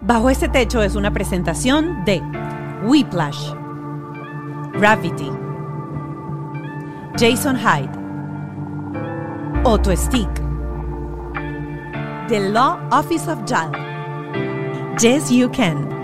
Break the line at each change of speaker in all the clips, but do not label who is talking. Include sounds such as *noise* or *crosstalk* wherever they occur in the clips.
Bajo este techo es una presentación de Whiplash, Gravity, Jason Hyde, Otto Stick, The Law Office of JAL, Yes You Can.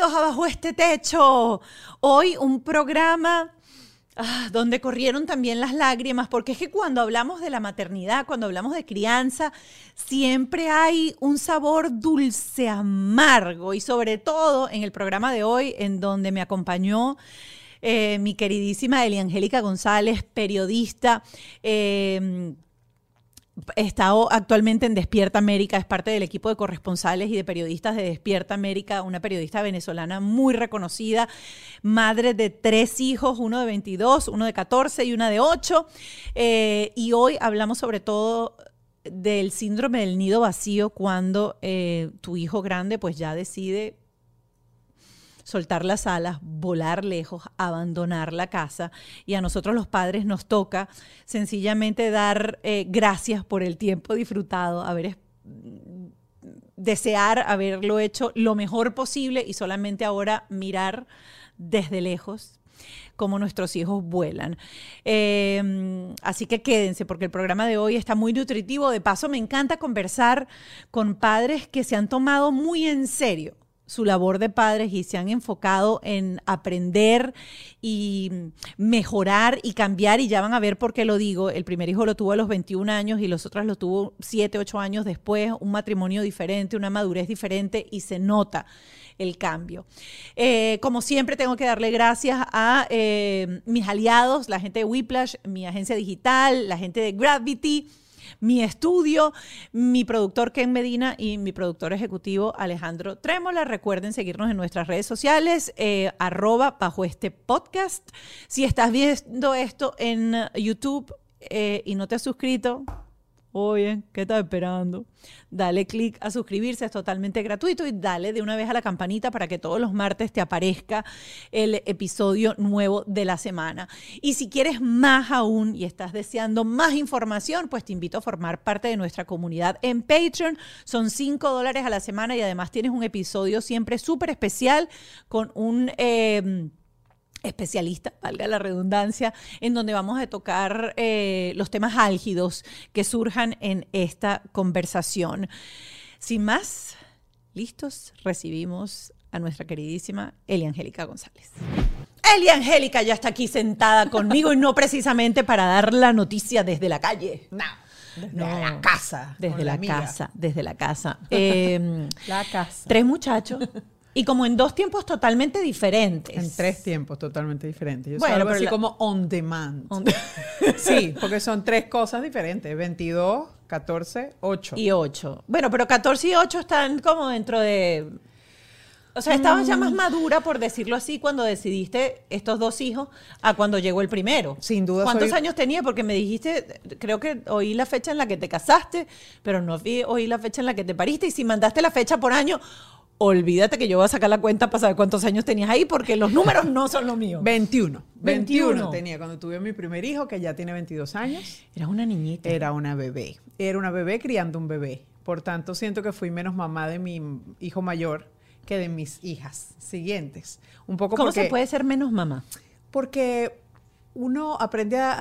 Bienvenidos a Bajo este Techo. Hoy un programa ah, donde corrieron también las lágrimas, porque es que cuando hablamos de la maternidad, cuando hablamos de crianza, siempre hay un sabor dulce amargo y sobre todo en el programa de hoy en donde me acompañó eh, mi queridísima Eliangélica González, periodista. eh, Está actualmente en Despierta América, es parte del equipo de corresponsales y de periodistas de Despierta América, una periodista venezolana muy reconocida, madre de tres hijos, uno de 22, uno de 14 y una de 8. Eh, y hoy hablamos sobre todo del síndrome del nido vacío cuando eh, tu hijo grande pues ya decide soltar las alas, volar lejos, abandonar la casa. Y a nosotros los padres nos toca sencillamente dar eh, gracias por el tiempo disfrutado, haber es- desear haberlo hecho lo mejor posible y solamente ahora mirar desde lejos cómo nuestros hijos vuelan. Eh, así que quédense porque el programa de hoy está muy nutritivo. De paso, me encanta conversar con padres que se han tomado muy en serio su labor de padres y se han enfocado en aprender y mejorar y cambiar y ya van a ver por qué lo digo. El primer hijo lo tuvo a los 21 años y los otros lo tuvo 7, 8 años después, un matrimonio diferente, una madurez diferente y se nota el cambio. Eh, como siempre, tengo que darle gracias a eh, mis aliados, la gente de Whiplash, mi agencia digital, la gente de Gravity, mi estudio, mi productor Ken Medina y mi productor ejecutivo Alejandro Trémola. Recuerden seguirnos en nuestras redes sociales, eh, arroba bajo este podcast. Si estás viendo esto en YouTube eh, y no te has suscrito, Oye, ¿qué estás esperando? Dale clic a suscribirse, es totalmente gratuito y dale de una vez a la campanita para que todos los martes te aparezca el episodio nuevo de la semana. Y si quieres más aún y estás deseando más información, pues te invito a formar parte de nuestra comunidad en Patreon. Son 5 dólares a la semana y además tienes un episodio siempre súper especial con un... eh, especialista, valga la redundancia, en donde vamos a tocar eh, los temas álgidos que surjan en esta conversación. Sin más, listos, recibimos a nuestra queridísima Elia Angélica González. Elia Angélica ya está aquí sentada conmigo y no precisamente para dar la noticia desde la calle.
No, desde
No,
la casa.
Desde la, casa, desde la casa. Eh, *laughs*
La casa.
tres muchachos y como en dos tiempos totalmente diferentes.
En tres tiempos totalmente diferentes. Yo
Bueno,
algo
pero
así
la-
como on demand.
On- *laughs*
sí, porque son tres cosas diferentes. 22, 14, 8.
y 8. Bueno, pero 14 y 8 están como dentro de... O sea, estabas ya
Mm.
más madura, por decirlo así, cuando decidiste estos dos hijos a cuando llegó el primero.
Sin duda
¿Cuántos
soy-
años tenía? Porque me dijiste, creo que oí la fecha en la que te casaste, pero no oí la fecha en la que te pariste. Y si mandaste la fecha por año, olvídate que yo voy a sacar la cuenta para saber cuántos años tenías ahí, porque los números no son los míos.
21. 21.
21
tenía cuando tuve mi primer hijo, que ya tiene 22 años.
Eras una niñita.
Era una bebé. Era una bebé criando un bebé. Por tanto, siento que fui menos mamá de mi hijo mayor que de mis hijas siguientes. Un poco
¿Cómo
porque,
se puede ser menos mamá?
Porque uno aprende a,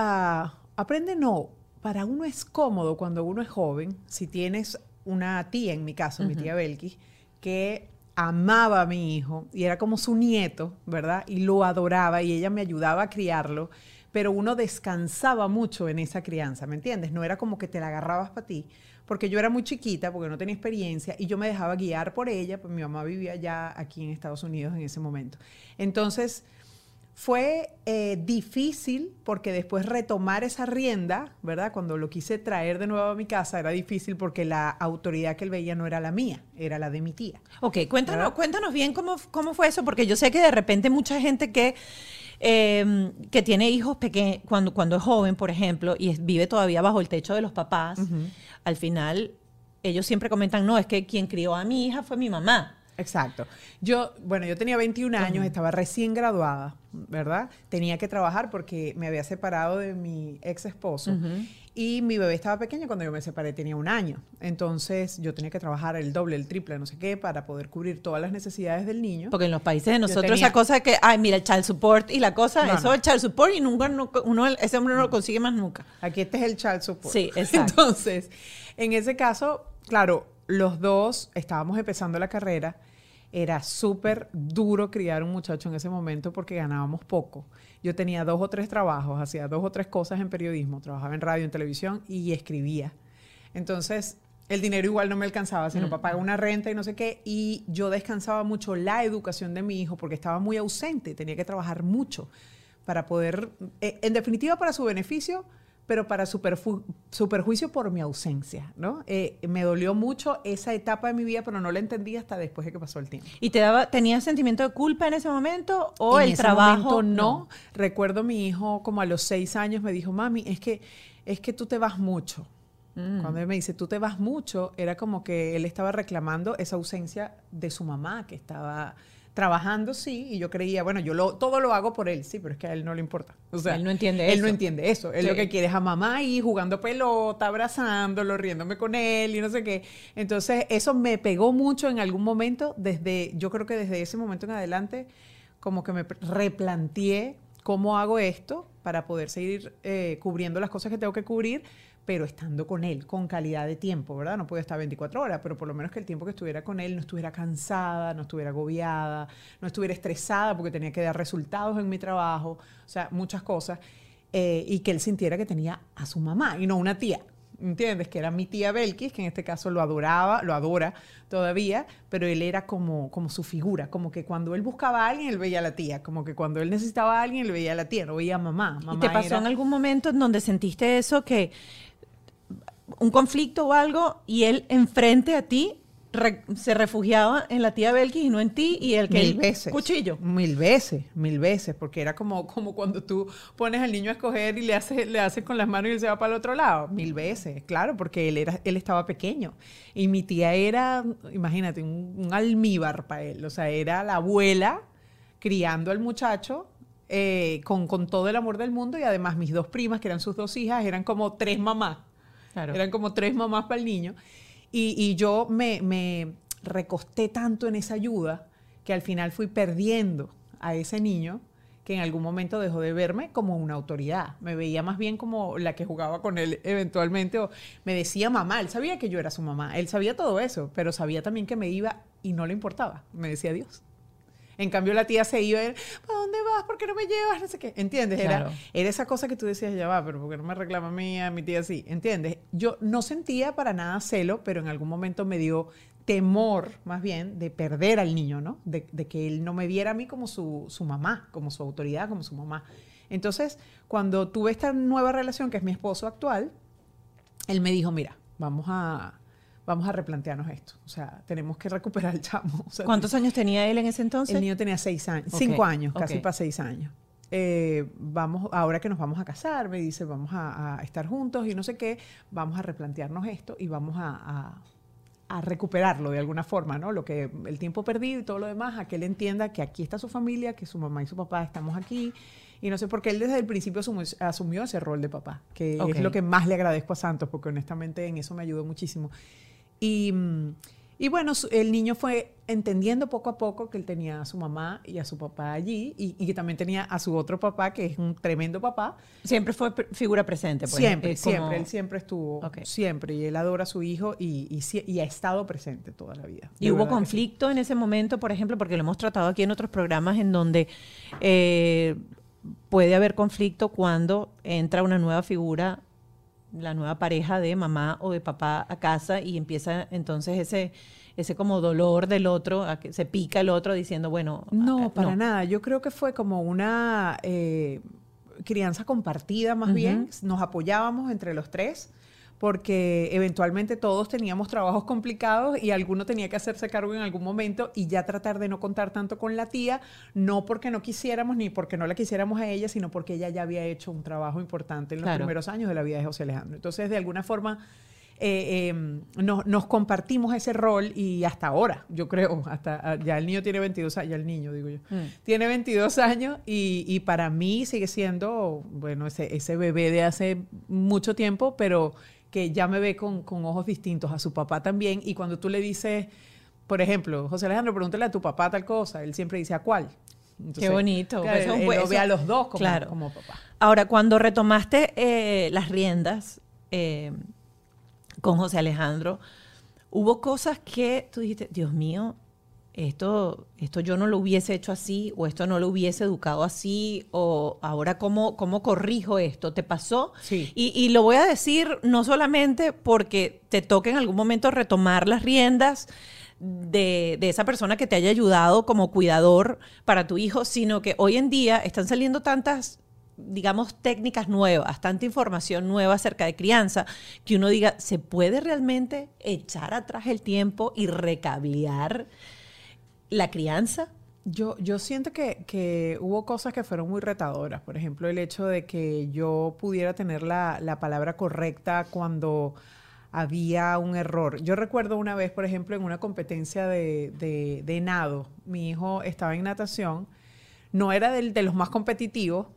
a- Aprende no. Para uno es cómodo cuando uno es joven, si tienes una tía, en mi caso, mi tía Belkis, que amaba a mi hijo y era como su nieto, ¿verdad? Y lo adoraba y ella me ayudaba a criarlo, pero uno descansaba mucho en esa crianza, ¿me entiendes? No era como que te la agarrabas para ti, porque yo era muy chiquita, porque no tenía experiencia y yo me dejaba guiar por ella, pues mi mamá vivía ya aquí en Estados Unidos en ese momento. Entonces, fue eh, difícil porque después retomar esa rienda, ¿verdad? Cuando lo quise traer de nuevo a mi casa era difícil porque la autoridad que él veía no era la mía, era la de mi tía.
Ok, cuéntanos,
¿Verdad?
cuéntanos bien cómo, cómo fue eso, porque yo sé que de repente mucha gente que, eh, que tiene hijos pequeños, cuando, cuando es joven, por ejemplo, y vive todavía bajo el techo de los papás, al final ellos siempre comentan, no, es que quien crió a mi hija fue mi mamá.
Exacto. Yo, bueno, yo tenía 21 años, estaba recién graduada, ¿verdad? Tenía que trabajar porque me había separado de mi ex esposo y mi bebé estaba pequeño cuando yo me separé, tenía un año. Entonces yo tenía que trabajar el doble, el triple, no sé qué, para poder cubrir todas las necesidades del niño.
Porque en los países de nosotros esa cosa de que, ay, mira, el child support y la cosa, eso es el child support y nunca, uno, ese hombre no lo consigue más nunca.
Aquí este es el child support.
Sí, *laughs* exacto.
Entonces, en ese caso, claro, los dos estábamos empezando la carrera era súper duro criar un muchacho en ese momento porque ganábamos poco. Yo tenía dos o tres trabajos, hacía dos o tres cosas en periodismo, trabajaba en radio, en televisión y escribía. Entonces, el dinero igual no me alcanzaba, sino para pagar una renta y no sé qué. Y yo descansaba mucho la educación de mi hijo porque estaba muy ausente, tenía que trabajar mucho para poder, eh, en definitiva, para su beneficio, pero para su, perjuicio por mi ausencia, ¿no? Eh, me dolió mucho esa etapa de mi vida, pero no la entendí hasta después de que pasó el tiempo.
¿Y te daba, tenías sentimiento de culpa en ese momento o el trabajo?
no. no. Recuerdo mi hijo como a los seis años me dijo, mami, es que, es que tú te vas mucho. Mm. Cuando él me dice, tú te vas mucho, era como que él estaba reclamando esa ausencia de su mamá, que estaba trabajando, sí, y yo creía, bueno, yo lo, todo lo hago por él, sí, pero es que a él no le importa.
O sea, él no entiende eso.
Él no entiende eso. Él lo que quiere es a mamá ahí jugando pelota, abrazándolo, riéndome con él y no sé qué. Entonces, eso me pegó mucho en algún momento, desde, yo creo que desde ese momento en adelante, como que me replanteé cómo hago esto para poder seguir eh, cubriendo las cosas que tengo que cubrir, pero estando con él, con calidad de tiempo, ¿verdad? No puede estar 24 horas, pero por lo menos que el tiempo que estuviera con él no estuviera cansada, no estuviera agobiada, no estuviera estresada porque tenía que dar resultados en mi trabajo, o sea, muchas cosas, eh, y que él sintiera que tenía a su mamá y no una tía. ¿Entiendes? Que era mi tía Belkis, que en este caso lo adoraba, lo adora todavía, pero él era como, como su figura, como que cuando él buscaba a alguien, él veía a la tía, como que cuando él necesitaba a alguien, él veía a la tía, no veía a mamá.
¿Y te pasó en algún momento en donde sentiste eso que un conflicto o algo y él enfrente a ti se refugiaba en la tía Belkis y no en ti y el que
mil veces.
cuchillo.
Mil veces mil veces porque era como como cuando tú pones al niño a escoger y le haces le haces con las manos y él se va para el otro lado. Mil veces claro porque él era él estaba pequeño. Y mi tía era imagínate un, almíbar para él. O sea era la abuela criando al muchacho eh, con, con todo el amor del mundo y además mis dos primas que eran sus dos hijas eran como tres mamás eran como tres mamás para el niño. Y, yo me, me, recosté tanto en esa ayuda que al final fui perdiendo a ese niño que en algún momento dejó de verme como una autoridad. Me veía más bien como la que jugaba con él eventualmente o me decía mamá. Él sabía que yo era su mamá. Él sabía todo eso, pero sabía también que me iba y no le importaba. Me decía Dios. En cambio, la tía se iba, ¿para dónde vas? ¿Por qué no me llevas? No sé qué. ¿Entiendes? Era, era esa cosa que tú decías, ya va, pero ¿por qué no me reclama a mí, a mi tía así? ¿Entiendes? Yo no sentía para nada celo, pero en algún momento me dio temor, más bien, de perder al niño, ¿no? De, que él no me viera a mí como su, su mamá, como su autoridad, como su mamá. Entonces, cuando tuve esta nueva relación, que es mi esposo actual, él me dijo, mira, vamos a, vamos a replantearnos esto. O sea, tenemos que recuperar el chamo. *laughs*
¿Cuántos años tenía él en ese entonces?
El niño tenía seis años, cinco años, casi para seis años. Eh, vamos, ahora que nos vamos a casar, me dice, vamos a, estar juntos y no sé qué, vamos a replantearnos esto y vamos a, a, recuperarlo de alguna forma, ¿no? Lo que el tiempo perdido y todo lo demás, a que él entienda que aquí está su familia, que su mamá y su papá estamos aquí. Y no sé por qué él desde el principio asumió, ese rol de papá, que es lo que más le agradezco a Santos, porque honestamente en eso me ayudó muchísimo. Y, y, bueno, el niño fue entendiendo poco a poco que él tenía a su mamá y a su papá allí y, que también tenía a su otro papá, que es un tremendo papá.
Siempre fue figura presente.
Pues, siempre, siempre, él siempre estuvo, siempre, y él adora a su hijo y, y, ha estado presente toda la vida.
¿Y hubo conflicto en ese momento, por ejemplo, porque lo hemos tratado aquí en otros programas en donde... Eh, puede haber conflicto cuando entra una nueva figura la nueva pareja de mamá o de papá a casa y empieza entonces ese ese como dolor del otro, a que se pica el otro diciendo, bueno...
No, para nada. Yo creo que fue como una eh, crianza compartida más bien. Nos apoyábamos entre los tres porque eventualmente todos teníamos trabajos complicados y alguno tenía que hacerse cargo en algún momento y ya tratar de no contar tanto con la tía, no porque no quisiéramos ni porque no la quisiéramos a ella, sino porque ella ya había hecho un trabajo importante en los primeros años de la vida de José Alejandro. Entonces, de alguna forma, eh, em, nos, nos compartimos ese rol y hasta ahora, yo creo, hasta ah, ya el niño tiene 22 años, ya el niño, digo yo,
Mm.
tiene 22 años y, y para mí sigue siendo, bueno, ese, ese bebé de hace mucho tiempo, pero que ya me ve con, con ojos distintos a su papá también. Y cuando tú le dices, por ejemplo, José Alejandro, pregúntale a tu papá tal cosa, él siempre dice a cuál. Entonces,
bonito.
claro,
Eso es un
él
buen-
lo ve a los dos como,
claro.
como papá.
Ahora, cuando retomaste eh, las riendas eh, con José Alejandro, hubo cosas que tú dijiste, Dios mío, esto, esto yo no lo hubiese hecho así, o esto no lo hubiese educado así, o ahora cómo, cómo corrijo esto. ¿Te pasó?
Sí.
Y, y lo voy a decir no solamente porque te toque en algún momento retomar las riendas de, de esa persona que te haya ayudado como cuidador para tu hijo, sino que hoy en día están saliendo tantas digamos, técnicas nuevas, tanta información nueva acerca de crianza, que uno diga, ¿se puede realmente echar atrás el tiempo y recablear la crianza?
Yo, yo siento que, que hubo cosas que fueron muy retadoras. Por ejemplo, el hecho de que yo pudiera tener la, la palabra correcta cuando había un error. Yo recuerdo una vez, por ejemplo, en una competencia de, de- nado, mi hijo estaba en natación, no era de los más competitivos,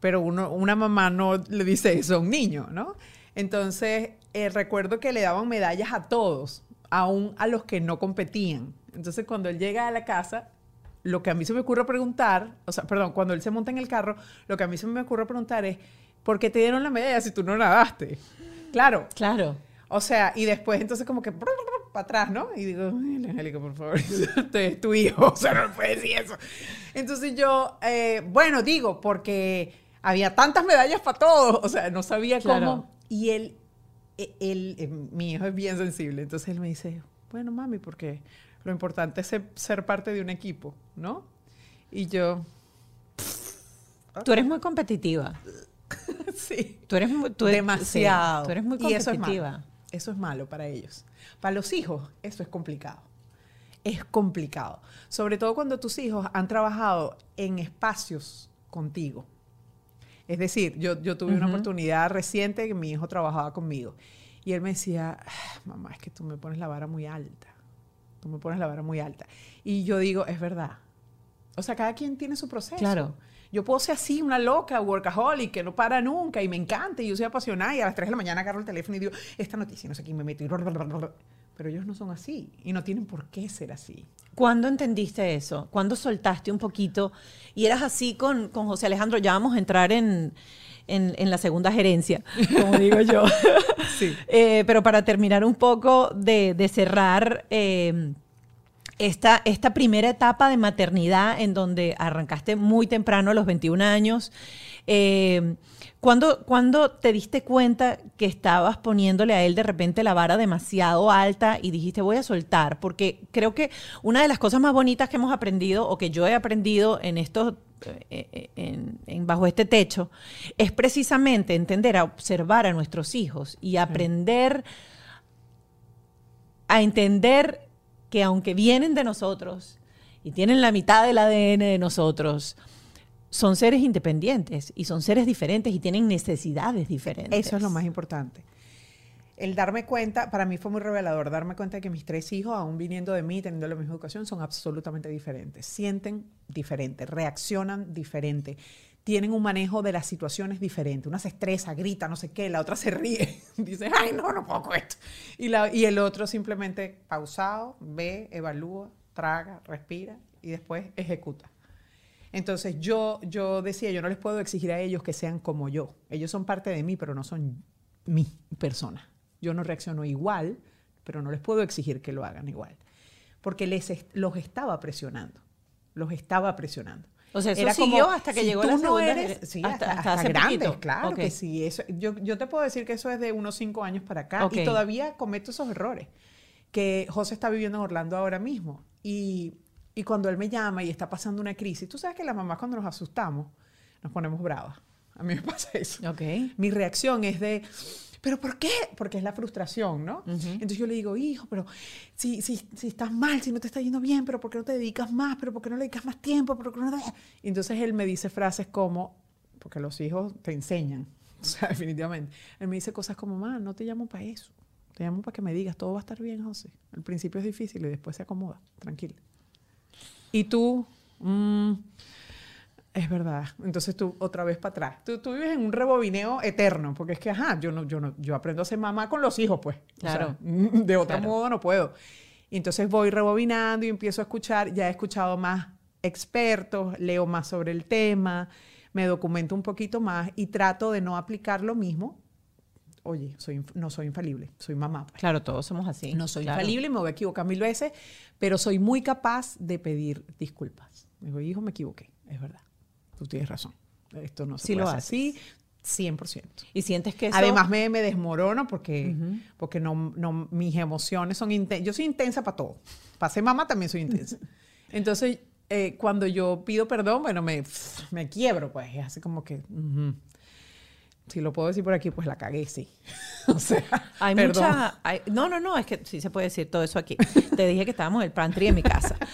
pero una mamá no le dice eso a un niño, ¿no? Entonces, eh, recuerdo que le daban medallas a todos, aún a los que no competían. Entonces, cuando él llega a la casa, lo que a mí se me ocurre preguntar, o sea, perdón, cuando él se monta en el carro, lo que a mí se me ocurre preguntar es, ¿por qué te dieron la medalla si tú no nadaste? Claro,
Claro.
o sea, y después entonces como que para atrás, ¿no? Y digo, "Ay, Angélica, por favor, *laughs* este es tu hijo, o sea, no puedes decir eso. Entonces yo, eh, bueno, digo, porque había tantas medallas para todos, o sea, no sabía
Claro.
cómo. Y él, e- él, eh, mi hijo es bien sensible, entonces él me dice, bueno, mami, porque lo importante es ser, ser parte de un equipo, ¿no? Y yo,
Tú eres muy competitiva. *laughs*
sí.
Tú eres muy, tú
demasiado.
sí, tú eres muy
Y eso es
competitiva.
malo. Eso es malo para ellos. Para los hijos, eso es complicado. Es complicado. Sobre todo cuando tus hijos han trabajado en espacios contigo. Es decir, yo, yo tuve una oportunidad reciente que mi hijo trabajaba conmigo. Y él me decía, "Ah, mamá, es que tú me pones la vara muy alta. Tú me pones la vara muy alta. Y yo digo, es verdad. O sea, cada quien tiene su proceso.
Claro.
Yo puedo ser así, una loca, workaholic, que no para nunca y me encanta y yo soy apasionada y a las 3 de la mañana agarro el teléfono y digo, esta noticia, no sé quién me meto y Pero ellos no son así y no tienen por qué ser así.
¿Cuándo entendiste eso? ¿Cuándo soltaste un poquito? Y eras así con, con José Alejandro. Ya vamos a entrar en, en- en la segunda gerencia, *laughs* como digo yo.
Sí. *laughs*
Eh, pero para terminar un poco de, de cerrar eh, esta, esta primera etapa de maternidad en donde arrancaste muy temprano, a los 21 años, eh, ¿cuándo, cuándo te diste cuenta que estabas poniéndole a él de repente la vara demasiado alta y dijiste voy a soltar? Porque creo que una de las cosas más bonitas que hemos aprendido o que yo he aprendido en estos eh, en- en- bajo este techo es precisamente entender a observar a nuestros hijos y aprender a entender que aunque vienen de nosotros y tienen la mitad del ADN de nosotros, son seres independientes y son seres diferentes y tienen necesidades diferentes.
Eso es lo más importante. El darme cuenta, para mí fue muy revelador, darme cuenta de que mis tres hijos, aún viniendo de mí, teniendo la misma educación, son absolutamente diferentes. Sienten diferente, reaccionan diferente, tienen un manejo de las situaciones diferente. Una se estresa, grita, no sé qué, la otra se ríe, *laughs* dice, ay, no, no puedo con esto. Y, la- y el otro simplemente pausado, ve, evalúa, traga, respira y después ejecuta. Entonces yo, yo decía, yo no les puedo exigir a ellos que sean como yo. Ellos son parte de mí, pero no son mi persona. Yo no reacciono igual, pero no les puedo exigir que lo hagan igual. Porque les est- los estaba presionando. Los estaba presionando.
O sea, eso
Era
siguió
como,
hasta que
si
llegó
tú
la
no
segunda
eres-
gener-
sí,
hasta-
hasta,
hasta
grandes, claro que sí. Eso, yo, yo te puedo decir que eso es de unos cinco años para acá y todavía cometo esos errores. Que José está viviendo en Orlando ahora mismo. Y, y cuando él me llama y está pasando una crisis, tú sabes que las mamás cuando nos asustamos nos ponemos bravas. A mí me *laughs* pasa eso.
Ok.
Mi reacción es de, ¿pero por qué? Porque es la frustración, ¿no?
Ujú.
Entonces yo le digo, hijo, pero si, si, si estás mal, si no te está yendo bien, pero ¿por qué no te dedicas más? ¿Pero por qué no le dedicas más tiempo? ¿Pero por qué no te-?" Y entonces él me dice frases como, porque los hijos te enseñan, *laughs* o sea, definitivamente. Él me dice cosas como, mamá, no te llamo para eso. Te llamo para que me digas, todo va a estar bien, José. Al principio es difícil y después se acomoda, tranquilo. Y tú, mm, es verdad. Entonces tú otra vez para atrás. Tú, tú, vives en un rebobineo eterno, porque es que, ajá, yo no, yo no, yo aprendo a ser mamá con los hijos, pues.
Claro. *laughs*
de otro
Claro.
modo no puedo. Y entonces voy rebobinando y empiezo a escuchar. Ya he escuchado más expertos, leo más sobre el tema, me documento un poquito más y trato de no aplicar lo mismo. Oye, soy, no soy infalible, soy mamá. pues.
Claro, todos somos así.
No soy
Claro.
infalible me voy a equivocar mil veces, pero soy muy capaz de pedir disculpas. Digo, hijo, me equivoqué, es verdad. Tú tienes razón. Esto no se
Sí
puede
lo
hacer así, 100%.
Y sientes que eso...
Además me, me desmorono porque, porque no, no, mis emociones son intensas. Yo soy intensa para todo. Para ser mamá también soy intensa. *laughs* Entonces, eh, cuando yo pido perdón, bueno, me, me quiebro, pues. Es así como que... ujú. Si lo puedo decir por aquí, pues la cagué, sí. *laughs* o sea,
Hay
perdón.
mucha. hay- no, no, no, es que sí se puede decir todo eso aquí. Te dije que estábamos en el pantry en mi casa. *laughs*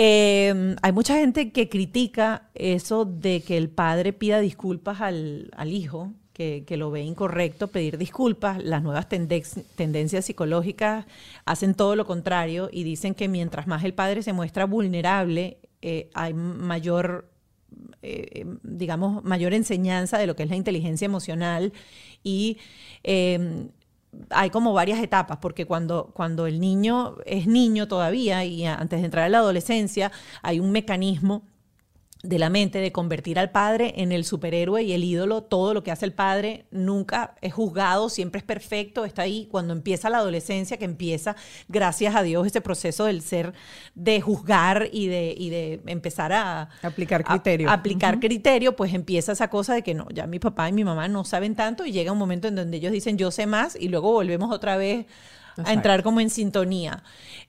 Eh, hay mucha gente que critica eso de que el padre pida disculpas al, al hijo, que, que lo ve incorrecto pedir disculpas. Las nuevas tendencias psicológicas hacen todo lo contrario y dicen que mientras más el padre se muestra vulnerable, eh, hay mayor eh, digamos, mayor enseñanza de lo que es la inteligencia emocional y eh, hay como varias etapas, porque cuando, cuando el niño es niño todavía y antes de entrar a la adolescencia, hay un mecanismo de la mente de convertir al padre en el superhéroe y el ídolo. Todo lo que hace el padre nunca es juzgado, siempre es perfecto, está ahí. Cuando empieza la adolescencia, que empieza, gracias a Dios, ese proceso del ser de juzgar y de, y de empezar a
Aplicar criterio.
a aplicar criterio, pues empieza esa cosa de que no, ya mi papá y mi mamá no saben tanto y llega un momento en donde ellos dicen yo sé más y luego volvemos otra vez a entrar como en sintonía.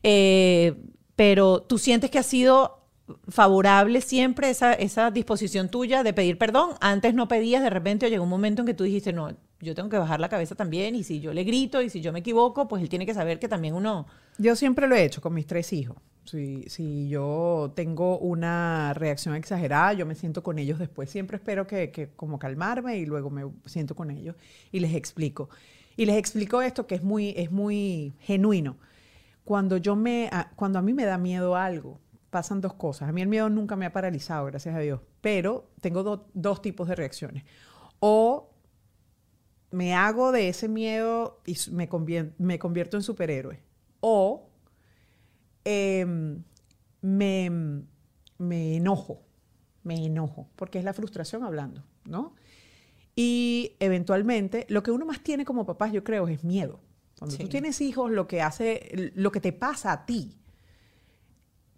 Eh, pero tú sientes que ha sido favorable siempre esa, esa disposición tuya de pedir perdón. Antes no pedías, de repente o llegó un momento en que tú dijiste, no, yo tengo que bajar la cabeza también y si yo le grito y si yo me equivoco, pues él tiene que saber que también uno...
Yo siempre lo he hecho con mis tres hijos. Si, si yo tengo una reacción exagerada, yo me siento con ellos después. Siempre espero que, que como calmarme y luego me siento con ellos y les explico. Y les explico esto que es muy, es muy genuino. Cuando, yo me, cuando a mí me da miedo algo, pasan dos cosas. A mí el miedo nunca me ha paralizado, gracias a Dios. Pero tengo do- dos tipos de reacciones. O me hago de ese miedo y me, convien- me convierto en superhéroe. O em, me, me enojo, me enojo, porque es la frustración hablando, ¿no? Y eventualmente, lo que uno más tiene como papás, yo creo, es miedo. Cuando
Sí.
tú tienes hijos, lo que hace, lo que te pasa a ti,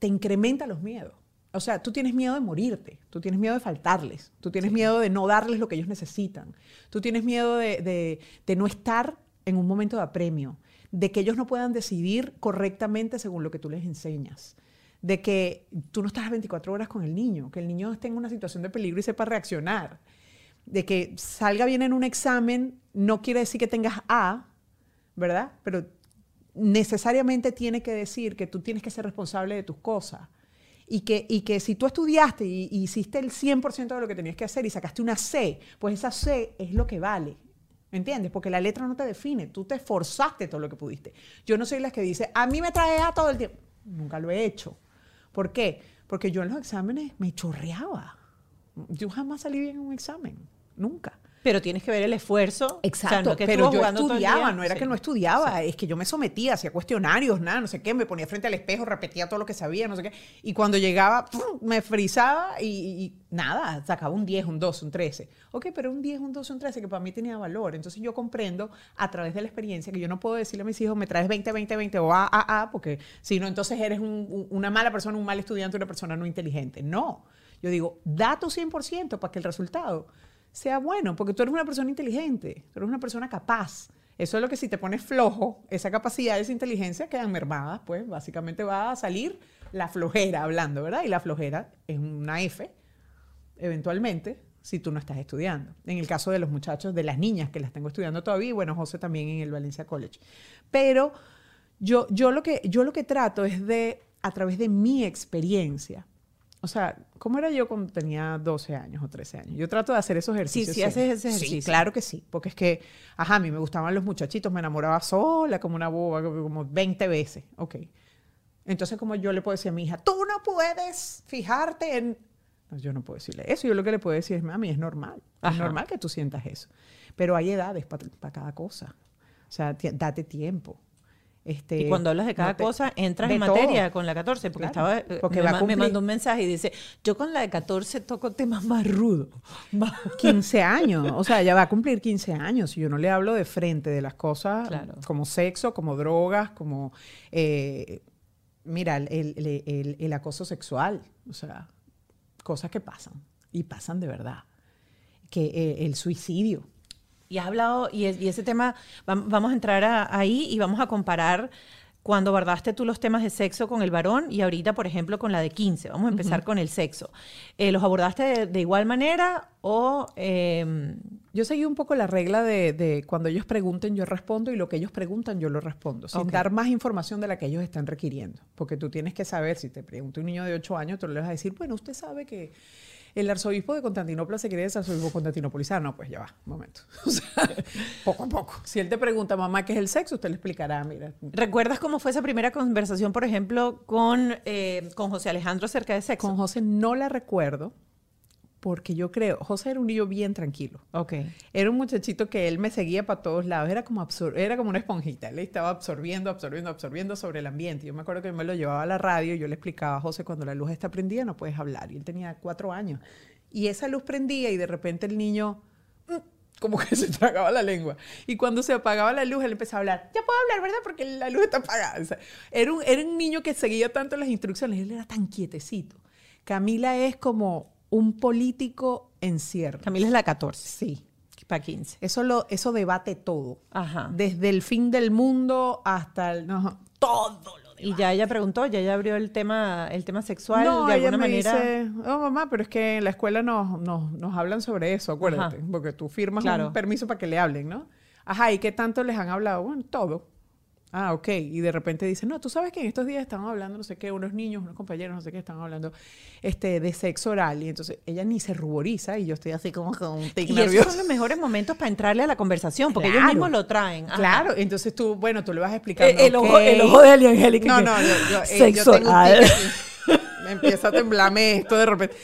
te incrementa los miedos. O sea, tú tienes miedo de morirte, tú tienes miedo de faltarles, tú tienes miedo de no darles lo que ellos necesitan, tú tienes miedo de, de- de no estar en un momento de apremio, de que ellos no puedan decidir correctamente según lo que tú les enseñas, de que tú no estás 24 horas con el niño, que el niño esté en una situación de peligro y sepa reaccionar, de que salga bien en un examen no quiere decir que tengas A, ¿verdad? Pero necesariamente tiene que decir que tú tienes que ser responsable de tus cosas. Y que, y que si tú estudiaste y, y hiciste el 100% de lo que tenías que hacer y sacaste una C, pues esa C es lo que vale. ¿Me entiendes? Porque la letra no te define. Tú te esforzaste todo lo que pudiste. Yo no soy la que dice, a mí me trae A todo el tiempo. Nunca lo he hecho. ¿Por qué? Porque yo en los exámenes me chorreaba. Yo jamás salí bien en un examen. Nunca.
Pero tienes que ver el esfuerzo.
Exacto,
O sea, no que
pero yo estudiaba, no era
Sí.
que no estudiaba, es que yo me sometía, hacía cuestionarios, nada, no sé qué, me ponía frente al espejo, repetía todo lo que sabía, no sé qué, y cuando llegaba, ¡pum! me frizaba y, y nada, sacaba un 10, un 12, un 13. Ok, pero un 10, un 12, un 13 que para mí tenía valor. Entonces yo comprendo a través de la experiencia que yo no puedo decirle a mis hijos, me traes 20, 20, 20 o A, A, A, porque si no, entonces eres un- un- una mala persona, un mal estudiante, una persona no inteligente. No, yo digo, da tu 100% para que el resultado sea bueno, porque tú eres una persona inteligente, tú eres una persona capaz. Eso es lo que si te pones flojo, esa capacidad, esa inteligencia quedan mermadas, pues básicamente va a salir la flojera hablando, ¿verdad? Y la flojera es una F, eventualmente, si tú no estás estudiando. En el caso de los muchachos, de las niñas que las tengo estudiando todavía, y bueno, José también en el Valencia College. Pero yo, yo, lo que, yo lo que trato es de, a través de mi experiencia, o sea, ¿cómo era yo cuando tenía 12 años o 13 años? Yo trato de hacer esos ejercicios.
sí haces ese ejercicio.
Sí, claro que sí, porque es que, ajá, a mí me gustaban los muchachitos, me enamoraba sola como una boba, como 20 veces, ok. Entonces, como yo le puedo decir a mi hija, tú no puedes fijarte en... No, yo no puedo decirle eso, yo lo que le puedo decir es, mami, es normal, es normal que tú sientas eso, pero hay edades para cada cosa, o sea, date tiempo.
Este, y cuando hablas de cada cosa, entras en materia con la 14, porque estaba eh, porque me, mandó un mensaje y dice, yo con la de 14 toco temas más rudos. *laughs*
15 *laughs* años, o sea, ya va a cumplir 15 años y yo no le hablo de frente de las cosas como sexo, como drogas, como, eh, mira, el, el, acoso sexual, o sea, cosas que pasan y pasan de verdad. Que eh, el suicidio,
y has hablado, y, ese tema, vamos a entrar ahí y vamos a comparar cuando guardaste tú los temas de sexo con el varón y ahorita, por ejemplo, con la de 15. Vamos a empezar con el sexo. Eh, ¿Los abordaste de, igual manera o...? Em,
yo seguí un poco la regla de, cuando ellos pregunten, yo respondo y lo que ellos preguntan, yo lo respondo, sin dar más información de la que ellos están requiriendo. Porque tú tienes que saber, si te pregunta un niño de 8 años, tú le vas a decir, bueno, usted sabe que el arzobispo de Constantinopla se ser arzobispo constantinopolizano. Pues ya va, un momento. *laughs* O sea, poco a poco. Si él te pregunta, mamá, ¿qué es el sexo? Usted le explicará, mira.
¿Recuerdas cómo fue esa primera conversación, por ejemplo, con, eh, con José Alejandro acerca de sexo?
Con José no la recuerdo porque yo creo, José era un niño bien tranquilo.
Ok.
Era un muchachito que él me seguía para todos lados, era como, era como una esponjita, él estaba absorbiendo, absorbiendo, absorbiendo sobre el ambiente. Yo me acuerdo que me lo llevaba a la radio y yo le explicaba a José, cuando la luz está prendida no puedes hablar. Y él tenía cuatro años. Y esa luz prendía y de repente el niño mm, como que *laughs* se tragaba la lengua. Y cuando se apagaba la luz, él empezaba a hablar, ya puedo hablar, ¿verdad? Porque la luz está apagada. era, un, era un niño que seguía tanto las instrucciones, él era tan quietecito. Camila es como un político en cierre.
Camila es la 14.
Sí.
Para 15.
Eso, lo, eso debate todo.
Ajá.
Desde el fin del mundo hasta el... Todo lo
debate. Y ya ella preguntó, ya ella abrió el tema, el tema sexual no, de alguna me Dice,
oh mamá, pero es que en la escuela nos, nos, nos hablan sobre eso, acuérdate. Porque tú firmas un permiso para que le hablen, ¿no? Ajá, ¿y qué tanto les han hablado? Bueno, todo. Ah, ok. Y de repente dicen, no, tú sabes que en estos días estaban hablando, no sé qué, unos niños, unos compañeros, no sé qué, estaban hablando este, de sexo oral. Y entonces ella ni se ruboriza y yo estoy así como con un tic
y esos son los mejores momentos para entrarle a la conversación, porque ellos mismos lo traen.
Claro, entonces tú, bueno, tú le vas a explicar.
Eh, el, ojo, el ojo de Angélica.
No, no, yo, yo, eh, yo tengo un *laughs* Me empieza a temblarme esto de repente.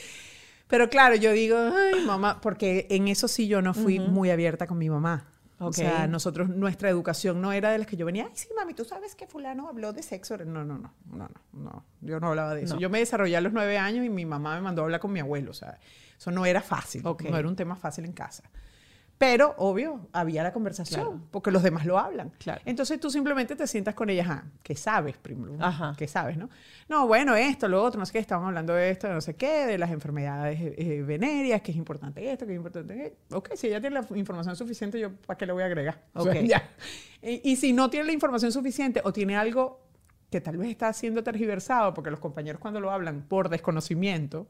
Pero claro, yo digo, ay, mamá, porque en eso sí yo no fui muy abierta con mi mamá. O sea, nosotros, nuestra educación no era de las que yo venía, ay, sí, mami, tú sabes que fulano habló de sexo. No, no, no, no, no, yo no hablaba de eso. Yo me desarrollé a los nueve años y mi mamá me mandó a hablar con mi abuelo. O sea, eso no era fácil, no era un tema fácil en casa. Pero, obvio, había la conversación, porque los demás lo hablan.
Claro.
Entonces tú simplemente te sientas con ellas, ah, ¿qué sabes, primero? ¿Qué sabes, no? No, bueno, esto, lo otro, no sé qué, estaban hablando de esto, no sé qué, de las enfermedades eh, eh, venéreas, que es importante esto, que es importante Ok, si ella tiene la información suficiente, yo ¿para qué le voy a agregar?
Ok. *laughs*
ya. Y, si no tiene la información suficiente o tiene algo que tal vez está siendo tergiversado, porque los compañeros cuando lo hablan por desconocimiento,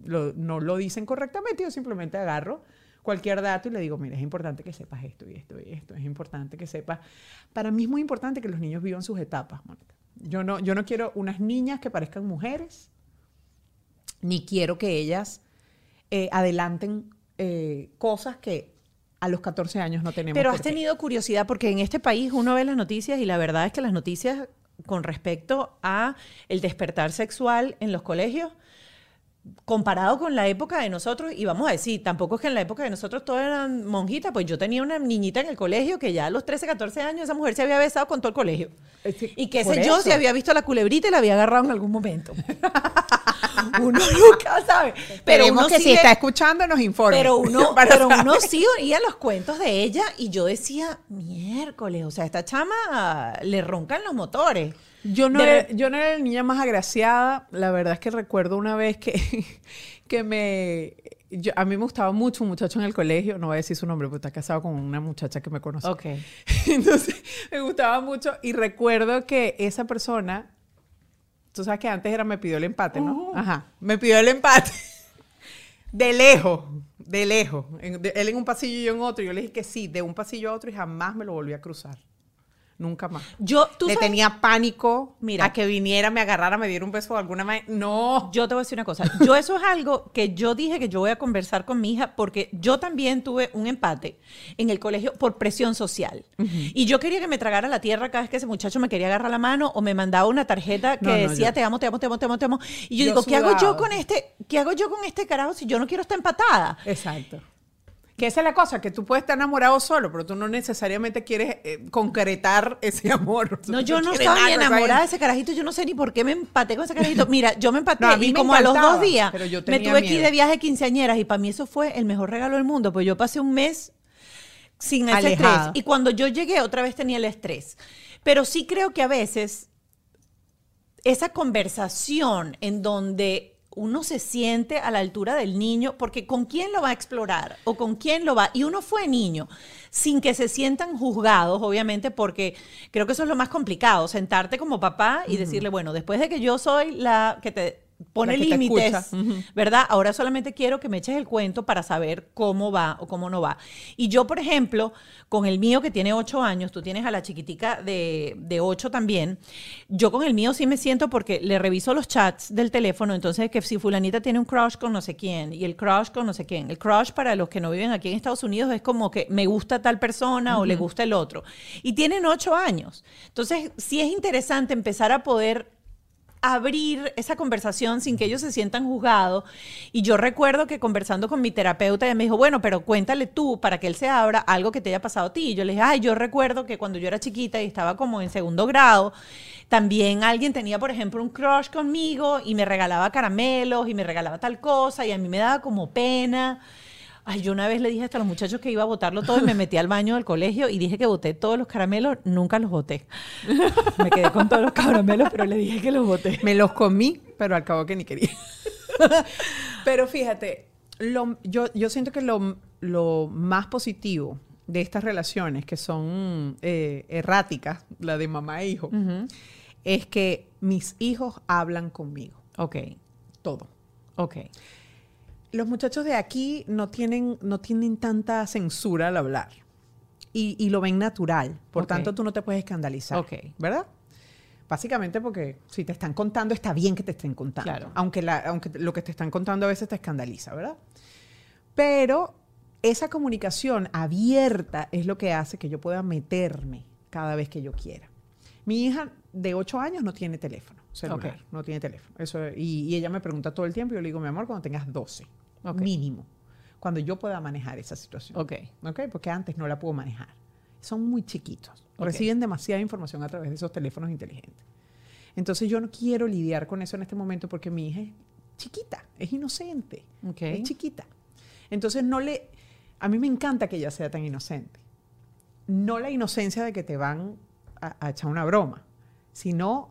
no lo dicen correctamente, yo simplemente agarro cualquier dato y le digo, mira, es importante que sepas esto y esto y esto, es importante que sepas. Para mí es muy importante que los niños vivan sus etapas, Mónica. Yo no, yo no quiero unas niñas que parezcan mujeres, ni quiero que ellas eh, adelanten eh, cosas que a los 14 años no tenemos.
Pero has tenido curiosidad porque en este país uno ve las noticias y la verdad es que las noticias con respecto a el despertar sexual en los colegios comparado con la época de nosotros, y vamos a decir, tampoco es que en la época de nosotros todos eran monjitas, pues yo tenía una niñita en el colegio que ya a los 13, 14 años esa mujer se había besado con todo el colegio. y que sé yo si había visto la culebrita y la había agarrado en algún momento. *laughs* uno nunca sabe.
Pero uno que si está escuchando nos informe.
Pero uno, *laughs* pero uno sí oía los cuentos de ella y yo decía, miércoles, o sea, esta chama le roncan los motores.
Yo no, era, yo no era la niña más agraciada. La verdad es que recuerdo una vez que, *laughs* que me... a mí me gustaba mucho un muchacho en el colegio, no voy a decir su nombre, porque está casado con una muchacha que me conoce.
Ok. *laughs*
Entonces, me gustaba mucho y recuerdo que esa persona, tú sabes que antes era me pidió el empate, ¿no? Ajá, me pidió el empate. *laughs* De lejos, de lejos. él en un pasillo y yo en otro. Yo le dije que sí, de un pasillo a otro y jamás me lo volví a cruzar. Nunca más.
Yo, tú
Le
sabes-
tenía pánico
Mira.
a que viniera, me agarrara, me diera un beso de alguna manera. No.
Yo te voy a decir una cosa. Yo eso es algo que yo dije que yo voy a conversar con mi hija porque yo también tuve un empate en el colegio por presión social. Y yo quería que me tragara la tierra cada vez que ese muchacho me quería agarrar la mano o me mandaba una tarjeta que
No, no,
decía
yo-
te amo, te amo, te amo, te amo, te amo. Y yo,
Yo
digo, ¿qué hago yo con este? ¿Qué hago yo con este carajo si yo no quiero estar empatada?
Exacto. Que esa es la cosa, que tú puedes estar enamorado solo, pero tú no necesariamente quieres eh, concretar ese amor. *laughs*
No, yo no estaba ni enamorada de ese carajito, yo no sé ni por qué me empaté con ese carajito. Mira, yo me empaté
No, a mí
y
me
como a los dos días
pero yo
me tuve que ir de viaje quinceañeras y para mí eso fue el mejor regalo del mundo, pues yo pasé un mes sin ese
Alejada.
estrés y cuando yo llegué otra vez tenía el estrés. Pero sí creo que a veces esa conversación en donde uno se siente a la altura del niño, porque ¿con quién lo va a explorar? ¿O con quién lo va? Y uno fue niño, sin que se sientan juzgados, obviamente, porque creo que eso es lo más complicado, sentarte como papá y decirle, bueno, después de que yo soy la que te pone límites. ¿verdad? Ahora solamente quiero que me eches el cuento para saber cómo va o cómo no va. Y yo, por ejemplo, con el mío que tiene ocho años, tú tienes a la chiquitica de, de ocho también, yo con el mío sí me siento porque le reviso los chats del teléfono, entonces que si fulanita tiene un crush con no sé quién y el crush con no sé quién. El crush para los que no viven aquí en Estados Unidos es como que me gusta tal persona o le gusta el otro. Y tienen ocho años. Entonces, sí es interesante empezar a poder abrir esa conversación sin que ellos se sientan juzgados. Y yo recuerdo que conversando con mi terapeuta, ella me dijo, bueno, pero cuéntale tú para que él se abra algo que te haya pasado a ti. Y yo le dije, ay, yo recuerdo que cuando yo era chiquita y estaba como en segundo grado, también alguien tenía, por ejemplo, un crush conmigo y me regalaba caramelos y me regalaba tal cosa y a mí me daba como pena. Ay, yo una vez le dije hasta a los muchachos que iba a botarlo todo y me metí al baño del colegio y dije que boté todos los caramelos, nunca los boté. *laughs* Me quedé con todos los caramelos, pero le dije que los boté.
Me los comí, pero al cabo que ni quería. *laughs* pero fíjate, lo- yo, yo siento que lo, lo más positivo de estas relaciones que son eh, erráticas, la de mamá e hijo, es que mis hijos hablan conmigo.
Ok,
Todo.
ok.
Los muchachos de aquí no tienen, no tienen tanta censura al hablar. Y, y lo ven natural. Por tanto, tú no te puedes escandalizar. ¿Verdad? Básicamente porque si te están contando, está bien que te estén contando.
Claro.
Aunque, la- aunque lo que te están contando a veces te escandaliza, ¿verdad? Pero esa comunicación abierta es lo que hace que yo pueda meterme cada vez que yo quiera. Mi hija de 8 años no tiene teléfono celular, no tiene teléfono. Eso, y, y ella me pregunta todo el tiempo y yo le digo, mi amor, cuando tengas 12,
Ok.
mínimo, cuando yo pueda manejar esa situación.
Ok.
¿ok? Porque antes no la puedo manejar. Son muy chiquitos. Reciben demasiada información a través de esos teléfonos inteligentes. Entonces yo no quiero lidiar con eso en este momento porque mi hija es chiquita, es inocente,
Ok.
es chiquita. Entonces no le... A mí me encanta que ella sea tan inocente. No la inocencia de que te van a, a echar una broma, sino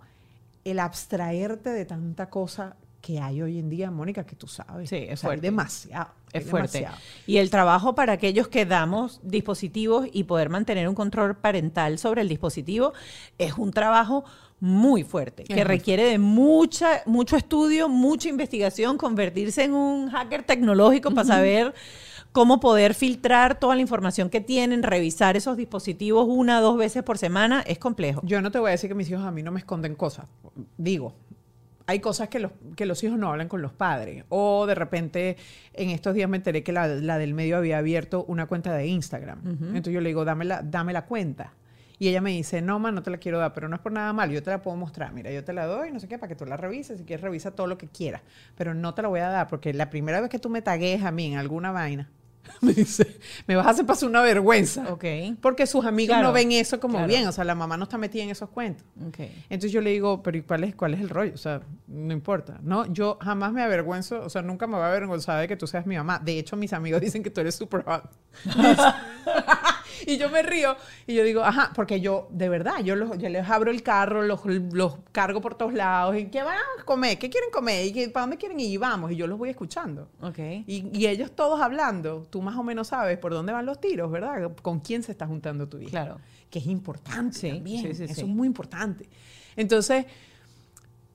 el abstraerte de tanta cosa que hay hoy en día, Mónica, que tú sabes.
Sí, es
O sea, hay
fuerte.
demasiado.
Es
hay
fuerte.
demasiado.
Y el trabajo para aquellos que damos dispositivos y poder mantener un control parental sobre el dispositivo es un trabajo muy fuerte, que requiere de mucha, mucho estudio, mucha investigación, convertirse en un hacker tecnológico para saber cómo poder filtrar toda la información que tienen, revisar esos dispositivos una o dos veces por semana, es complejo.
Yo no te voy a decir que mis hijos a mí no me esconden cosas. Digo, hay cosas que los, que los hijos no hablan con los padres. O de repente, en estos días me enteré que la, la del medio había abierto una cuenta de Instagram. Entonces yo le digo, dame la, dame la cuenta. Y ella me dice, no, ma, no te la quiero dar, pero no es por nada malo, yo te la puedo mostrar. Mira, yo te la doy, no sé qué, para que tú la revises. Si quieres, revisa todo lo que quieras. Pero no te la voy a dar, porque la primera vez que tú me tagues a mí en alguna vaina, *laughs* me dice, me vas a hacer pasar una vergüenza.
Ok.
Porque sus amigos
Claro,
no ven eso como
claro.
bien. O sea, la mamá no está metida en esos cuentos.
Ok.
Entonces yo le digo, pero ¿y cuál es, cuál es el rollo? O sea, no importa. No, yo jamás me avergüenzo, o sea, nunca me voy a avergonzar de que tú seas mi mamá. De hecho, mis amigos dicen que tú eres super hot. *laughs* *laughs* y yo me río y yo digo, ajá, porque yo, de verdad, yo, los, yo les abro el carro, los, los cargo por todos lados. ¿Y qué van a comer? ¿Qué quieren comer? ¿Y qué- para dónde quieren ir? Y vamos. Y yo los voy escuchando.
Ok.
Y, y ellos todos hablando, tú más o menos sabes por dónde van los tiros, ¿verdad? ¿Con quién se está juntando tu hija?
Claro.
Que es importante
Sí,
también.
sí, sí,
Eso es muy importante. Entonces,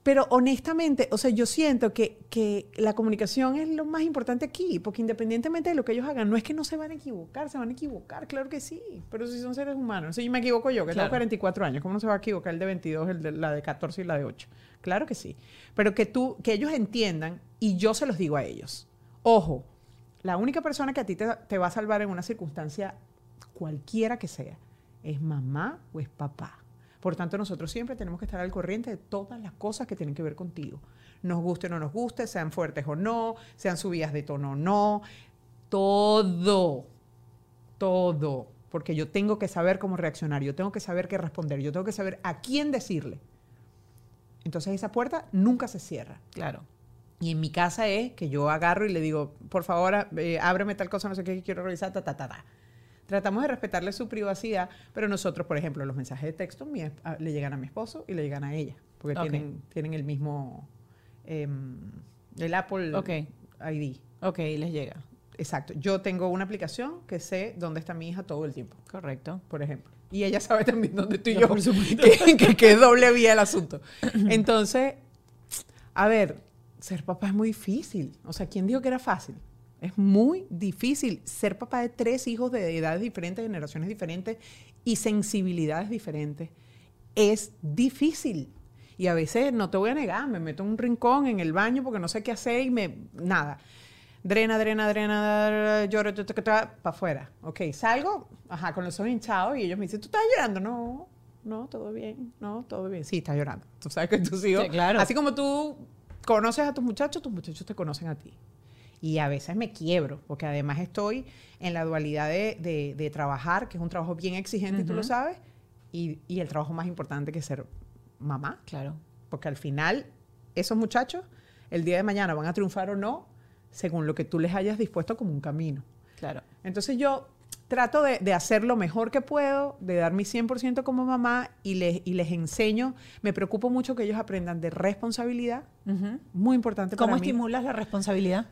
pero honestamente, o sea, yo siento que, que la comunicación es lo más importante aquí, porque independientemente de lo que ellos hagan, no es que no se van a equivocar, se van a equivocar, claro que sí, pero si son seres humanos. Si me equivoco yo, que
Claro.
tengo 44 años, ¿cómo no se va a equivocar el de 22, el de, la de 14 y la de 8? Claro que sí, pero que tú, que ellos entiendan, y yo se los digo a ellos, ojo, la única persona que a ti te, te va a salvar en una circunstancia cualquiera que sea, es mamá o es papá. Por tanto, nosotros siempre tenemos que estar al corriente de todas las cosas que tienen que ver contigo. Nos guste o no nos guste, sean fuertes o no, sean subidas de tono o no. Todo, todo. Porque yo tengo que saber cómo reaccionar, yo tengo que saber qué responder, yo tengo que saber a quién decirle. Entonces esa puerta nunca se cierra.
Claro.
Y en mi casa es que yo agarro y le digo, por favor, eh, ábreme tal cosa, no sé qué quiero revisar, ta, ta, ta, ta. Tratamos de respetarle su privacidad, pero nosotros, por ejemplo, los mensajes de texto mi esp- a- le llegan a mi esposo y le llegan a ella, porque tienen, tienen el mismo, em, el Apple
Ok.
ID.
Ok, les llega.
Exacto. Yo tengo una aplicación que sé dónde está mi hija todo el tiempo,
Correcto.
por ejemplo. Y ella sabe también dónde estoy yo,
por *laughs* supuesto.
que, que- que es doble vía el asunto. *coughs* Entonces, a ver, ser papá es muy difícil. O sea, ¿quién dijo que era fácil? Es muy difícil ser papá de tres hijos de edades diferentes, generaciones diferentes y sensibilidades diferentes. Es difícil. Y a veces, no te voy a negar, me meto en un rincón en el baño porque no sé qué hacer y me... Nada. Drena, drena, drena, lloro, para afuera. Ok, salgo, ajá, con los ojos hinchados y ellos me dicen, ¿tú estás llorando? No, no, todo bien, no, todo bien. Sí, estás llorando. Tú sabes que tus hijos,
Sí, claro.
así como tú conoces a tus muchachos, tus muchachos te conocen a ti. Y a veces me quiebro, porque además estoy en la dualidad de, de- de trabajar, que es un trabajo bien exigente, y tú lo sabes, y, y el trabajo más importante que ser mamá,
Claro.
porque al final esos muchachos el día de mañana van a triunfar o no, según lo que tú les hayas dispuesto como un camino.
Claro.
Entonces yo trato de, de hacer lo mejor que puedo, de dar mi 100% como mamá y les, y les enseño, me preocupo mucho que ellos aprendan de responsabilidad,
Ujú.
muy importante
¿Cómo
para mí.
estimulas la responsabilidad?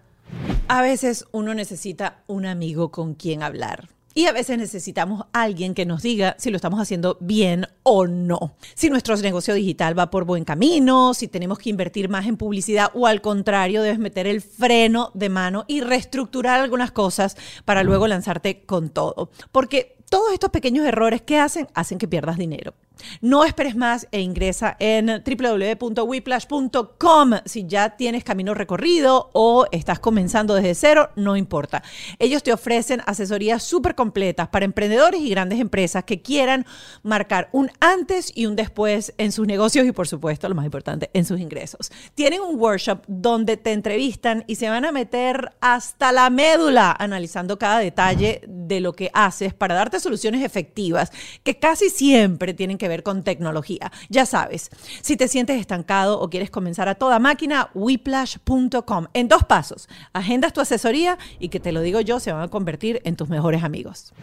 A veces uno necesita un amigo con quien hablar. Y a veces necesitamos alguien que nos diga si lo estamos haciendo bien o no. Si nuestro negocio digital va por buen camino, si tenemos que invertir más en publicidad o al contrario, debes meter el freno de mano y reestructurar algunas cosas para luego lanzarte con todo. Porque todos estos pequeños errores que hacen hacen que pierdas dinero. No esperes más e ingresa en www.whiplash.com si ya tienes camino recorrido o estás comenzando desde cero, no importa. Ellos te ofrecen asesorías súper completas para emprendedores y grandes empresas que quieran marcar un antes y un después en sus negocios y por supuesto, lo más importante, en sus ingresos. Tienen un workshop donde te entrevistan y se van a meter hasta la médula analizando cada detalle de lo que haces para darte soluciones efectivas que casi siempre tienen que ver con tecnología. Ya sabes, si te sientes estancado o quieres comenzar a toda máquina, whiplash.com. En dos pasos, agendas tu asesoría y que te lo digo yo, se van a convertir en tus mejores amigos.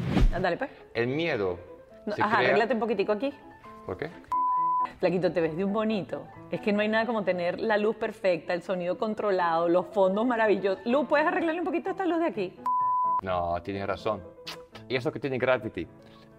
Dale, pues.
El miedo.
No, ajá,
crea-
arréglate un poquitico aquí.
¿Por qué?
Flaquito, te ves de un bonito. Es que no hay nada como tener la luz perfecta, el sonido controlado, los fondos maravillosos. Luz, ¿puedes arreglarle un poquito esta luz de aquí?
No, tienes razón. Y eso que tiene Gravity.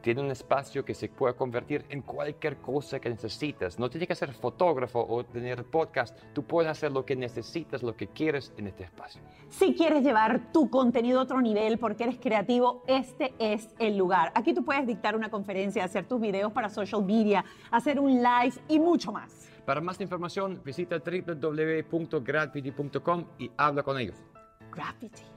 Tiene un espacio que se puede convertir en cualquier cosa que necesitas. No tienes que ser fotógrafo o tener podcast. Tú puedes hacer lo que necesitas, lo que quieres en este espacio.
Si quieres llevar tu contenido a otro nivel porque eres creativo, este es el lugar. Aquí tú puedes dictar una conferencia, hacer tus videos para social media, hacer un live y mucho más.
Para más información, visita www.gravity.com y habla con ellos.
Gravity.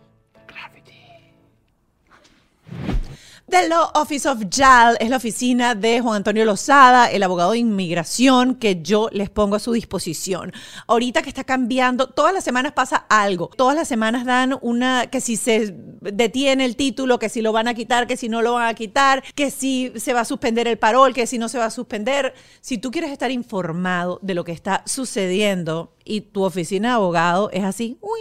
The Law Office of JAL es la oficina de Juan Antonio Lozada, el abogado de inmigración que yo les pongo a su disposición. Ahorita que está cambiando, todas las semanas pasa algo. Todas las semanas dan una, que si se detiene el título, que si lo van a quitar, que si no lo van a quitar, que si se va a suspender el parol, que si no se va a suspender. Si tú quieres estar informado de lo que está sucediendo y tu oficina de abogado es así, uy,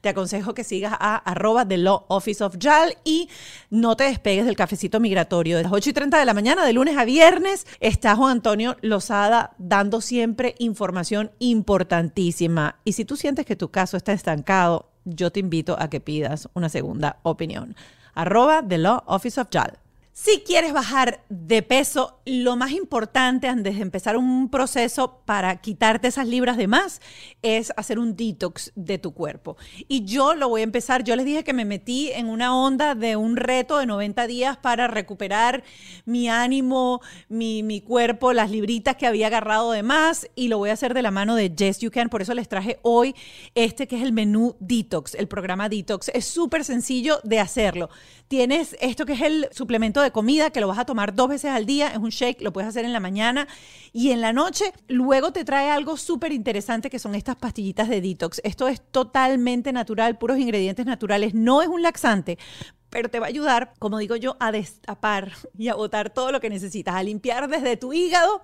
te aconsejo que sigas a arroba The Law Office of JAL y no te despegues del cafecito migratorio. De las 8 y 30 de la mañana, de lunes a viernes, está Juan Antonio Lozada dando siempre información importantísima. Y si tú sientes que tu caso está estancado, yo te invito a que pidas una segunda opinión. Arroba The Law Office of JAL. Si quieres bajar de peso, lo más importante antes de empezar un proceso para quitarte esas libras de más es hacer un detox de tu cuerpo. Y yo lo voy a empezar, yo les dije que me metí en una onda de un reto de 90 días para recuperar mi ánimo, mi, mi cuerpo, las libritas que había agarrado de más y lo voy a hacer de la mano de Yes You Can. Por eso les traje hoy este que es el menú detox, el programa detox. Es súper sencillo de hacerlo. Tienes esto que es el suplemento de comida que lo vas a tomar dos veces al día, es un lo puedes hacer en la mañana y en la noche. Luego te trae algo súper interesante que son estas pastillitas de detox. Esto es totalmente natural, puros ingredientes naturales, no es un laxante, pero te va a ayudar, como digo yo, a destapar y a botar todo lo que necesitas, a limpiar desde tu hígado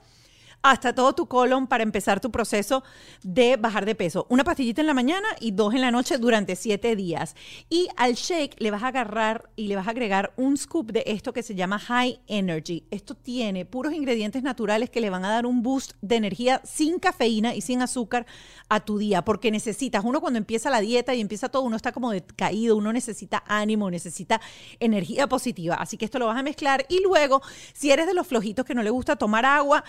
hasta todo tu colon para empezar tu proceso de bajar de peso. Una pastillita en la mañana y dos en la noche durante siete días. Y al shake le vas a agarrar y le vas a agregar un scoop de esto que se llama High Energy. Esto tiene puros ingredientes naturales que le van a dar un boost de energía sin cafeína y sin azúcar a tu día, porque necesitas, uno cuando empieza la dieta y empieza todo, uno está como decaído, uno necesita ánimo, necesita energía positiva. Así que esto lo vas a mezclar y luego, si eres de los flojitos que no le gusta tomar agua,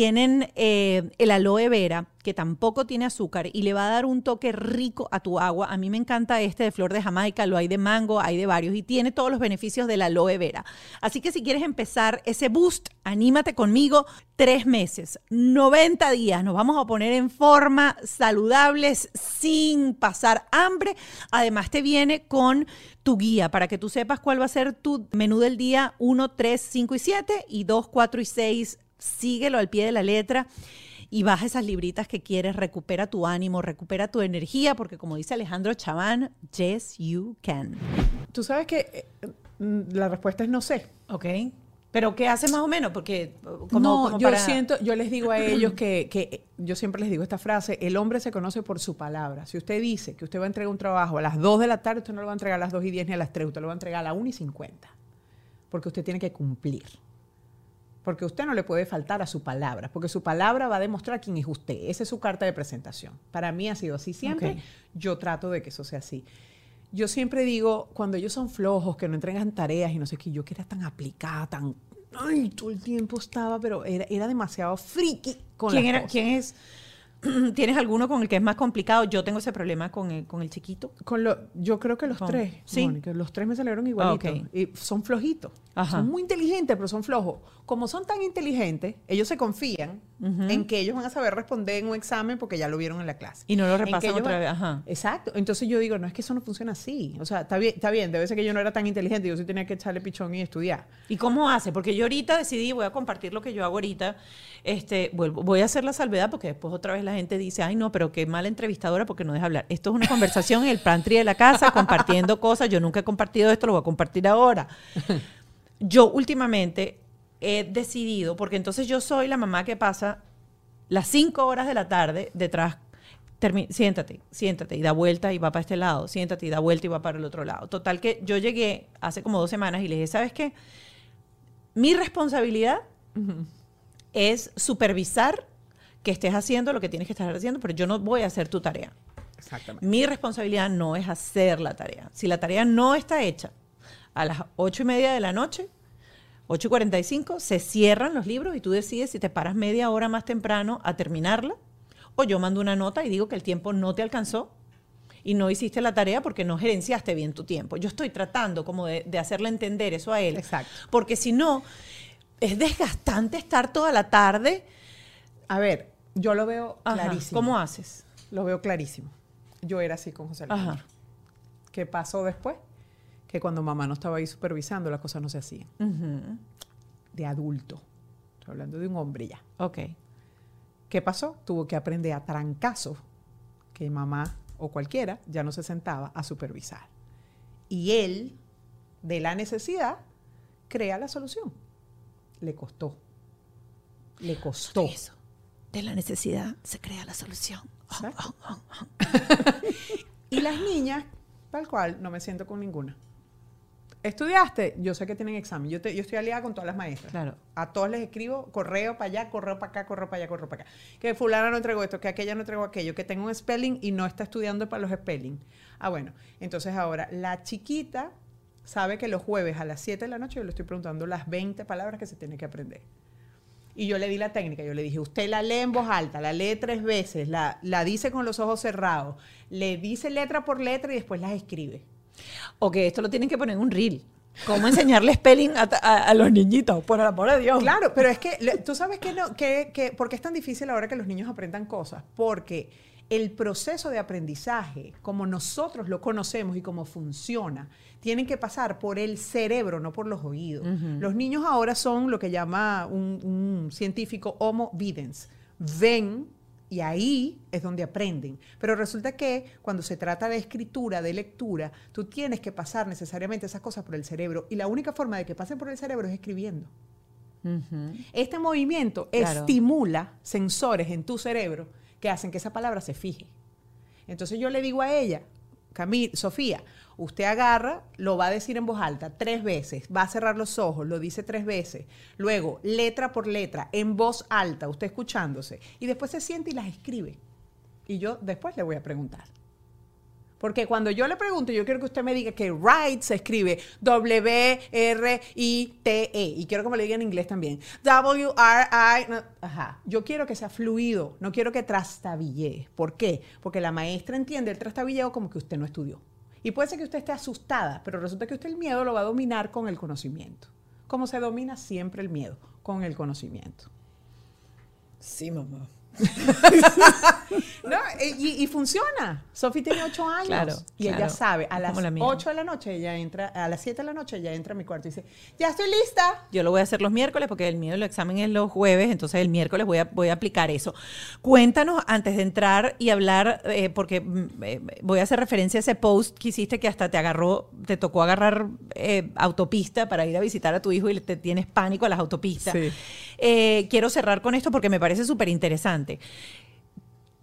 tienen eh, el aloe vera, que tampoco tiene azúcar y le va a dar un toque rico a tu agua. A mí me encanta este de flor de Jamaica, lo hay de mango, hay de varios y tiene todos los beneficios del aloe vera. Así que si quieres empezar ese boost, anímate conmigo. Tres meses, 90 días, nos vamos a poner en forma, saludables, sin pasar hambre. Además te viene con tu guía para que tú sepas cuál va a ser tu menú del día 1, 3, 5 y 7 y 2, 4 y 6. Síguelo al pie de la letra y baja esas libritas que quieres, recupera tu ánimo, recupera tu energía, porque como dice Alejandro Chaván, yes, you can.
Tú sabes que eh, mm, la respuesta es no sé.
Ok. Pero ¿qué hace más o menos? Porque como,
no,
como
yo
para-
siento, yo les digo a *clears throat* ellos que, que yo siempre les digo esta frase, el hombre se conoce por su palabra. Si usted dice que usted va a entregar un trabajo a las 2 de la tarde, usted no lo va a entregar a las 2 y 10 ni a las 3, usted lo va a entregar a las 1 y 50. Porque usted tiene que cumplir. Porque usted no le puede faltar a su palabra, porque su palabra va a demostrar quién es usted. Esa es su carta de presentación. Para mí ha sido así siempre. Yo trato de que eso sea así. Yo siempre digo, cuando ellos son flojos, que no entregan tareas y no sé qué, yo que era tan aplicada, tan... Ay, todo el tiempo estaba, pero era, era demasiado friki con
¿Quién,
las
era,
cosas.
¿Quién es? *clears throat* ¿Tienes alguno con el que es más complicado? Yo tengo ese problema con el, con el chiquito.
Con lo, yo creo que los
Con-
tres,
¿sí?
Mónica, los tres me salieron igualitos.
Ok.
Y son flojitos.
Ajá.
Son muy inteligentes, pero son flojos. Como son tan inteligentes, ellos se confían en que ellos van a saber responder en un examen porque ya lo vieron en la clase.
Y no lo repasan otra
van-
vez. Ajá.
Exacto. Entonces yo digo, no es que eso no funciona así. O sea, está bien, está bien. Debe ser que yo no era tan inteligente. Yo sí tenía que echarle pichón y estudiar.
¿Y cómo hace? Porque yo ahorita decidí, voy a compartir lo que yo hago ahorita. Este, vuelvo, voy a hacer la salvedad porque después otra vez la gente dice, ay no, pero qué mala entrevistadora porque no deja hablar. Esto es una conversación en el pantry de la casa, *laughs* compartiendo cosas. Yo nunca he compartido esto, lo voy a compartir ahora. Yo últimamente he decidido, porque entonces yo soy la mamá que pasa las cinco horas de la tarde detrás. termi- siéntate, siéntate y da vuelta y va para este lado, siéntate y da vuelta y va para el otro lado. Total que yo llegué hace como dos semanas y le dije, ¿sabes qué? Mi responsabilidad es supervisar que estés haciendo lo que tienes que estar haciendo, pero yo no voy a hacer tu tarea.
Exactamente.
Mi responsabilidad no es hacer la tarea. Si la tarea no está hecha a las ocho y media de la noche, 8 y 45, se cierran los libros y tú decides si te paras media hora más temprano a terminarla o yo mando una nota y digo que el tiempo no te alcanzó y no hiciste la tarea porque no gerenciaste bien tu tiempo. Yo estoy tratando como de, de hacerle entender eso a él.
Exacto.
Porque si no, es desgastante estar toda la tarde.
A ver, yo lo veo
Ajá,
clarísimo.
¿Cómo haces?
Lo veo clarísimo. Yo era así con José Alejandro.
Ajá.
¿Qué pasó después? Que cuando mamá no estaba ahí supervisando, las cosas no se hacían. De adulto. Estoy hablando de un hombre ya.
Ok.
¿Qué pasó? Tuvo que aprender a trancazos que mamá o cualquiera ya no se sentaba a supervisar. Y él, de la necesidad, crea la solución. Le costó. Le costó.
Eso. De la necesidad se crea la solución. *laughs* *laughs*
Y las niñas, tal cual, no me siento con ninguna. ¿Estudiaste? Yo sé que tienen examen. Yo, te- yo estoy aliada con todas las maestras.
Claro.
A todos les escribo correo para allá, correo para acá, correo para allá, correo para acá. Que fulana no entregó esto, que aquella no entregó aquello, que tengo un spelling y no está estudiando para los spelling. Ah, bueno. Entonces ahora, la chiquita sabe que los jueves a las 7 de la noche yo le estoy preguntando las 20 palabras que se tiene que aprender. Y yo le di la técnica, yo le dije, usted la lee en voz alta, la lee tres veces, la, la dice con los ojos cerrados, le dice letra por letra y después las escribe.
O que esto lo tienen que poner en un reel. ¿Cómo enseñarle spelling a, a- a los niñitos? Por el amor de Dios.
Claro, pero es que tú sabes que no, que, que- ¿por qué es tan difícil ahora que los niños aprendan cosas? Porque el proceso de aprendizaje, como nosotros lo conocemos y cómo funciona, tienen que pasar por el cerebro, no por los oídos. Los niños ahora son lo que llama un, un científico homo videns. Ven y ahí es donde aprenden. Pero resulta que cuando se trata de escritura, de lectura, tú tienes que pasar necesariamente esas cosas por el cerebro. Y la única forma de que pasen por el cerebro es escribiendo. Este movimiento
Claro.
estimula sensores en tu cerebro que hacen que esa palabra se fije. Entonces yo le digo a ella, Sofía, usted agarra, lo va a decir en voz alta tres veces, va a cerrar los ojos, lo dice tres veces, luego letra por letra, en voz alta, usted escuchándose, y después se siente y las escribe. Y yo después le voy a preguntar. Porque cuando yo le pregunto, yo quiero que usted me diga que right se escribe W-R-I-T-E. Y quiero que me lo diga en inglés también. W-R-I. no, Ajá. Yo quiero que sea fluido. No quiero que trastabille. ¿Por qué? Porque la maestra entiende el trastabilleo como que usted no estudió. Y puede ser que usted esté asustada, pero resulta que usted el miedo lo va a dominar con el conocimiento. ¿Cómo se domina siempre el miedo? Con el conocimiento.
Sí, mamá. *laughs*
No, eh, y, y funciona. Sofi tiene ocho años.
Claro,
y ella sabe, a las
la mía.
8 de la noche ella entra, a las 7 de la noche ella entra a mi cuarto y dice, ya estoy lista.
Yo lo voy a hacer los miércoles porque el mío el examen es los jueves, entonces el miércoles voy a, voy a aplicar eso. Cuéntanos antes de entrar y hablar, eh, porque mm, eh, voy a hacer referencia a ese post que hiciste que hasta te agarró, te tocó agarrar eh, autopista para ir a visitar a tu hijo y te tienes pánico a las autopistas.
Sí.
Quiero cerrar con esto porque me parece súper interesante.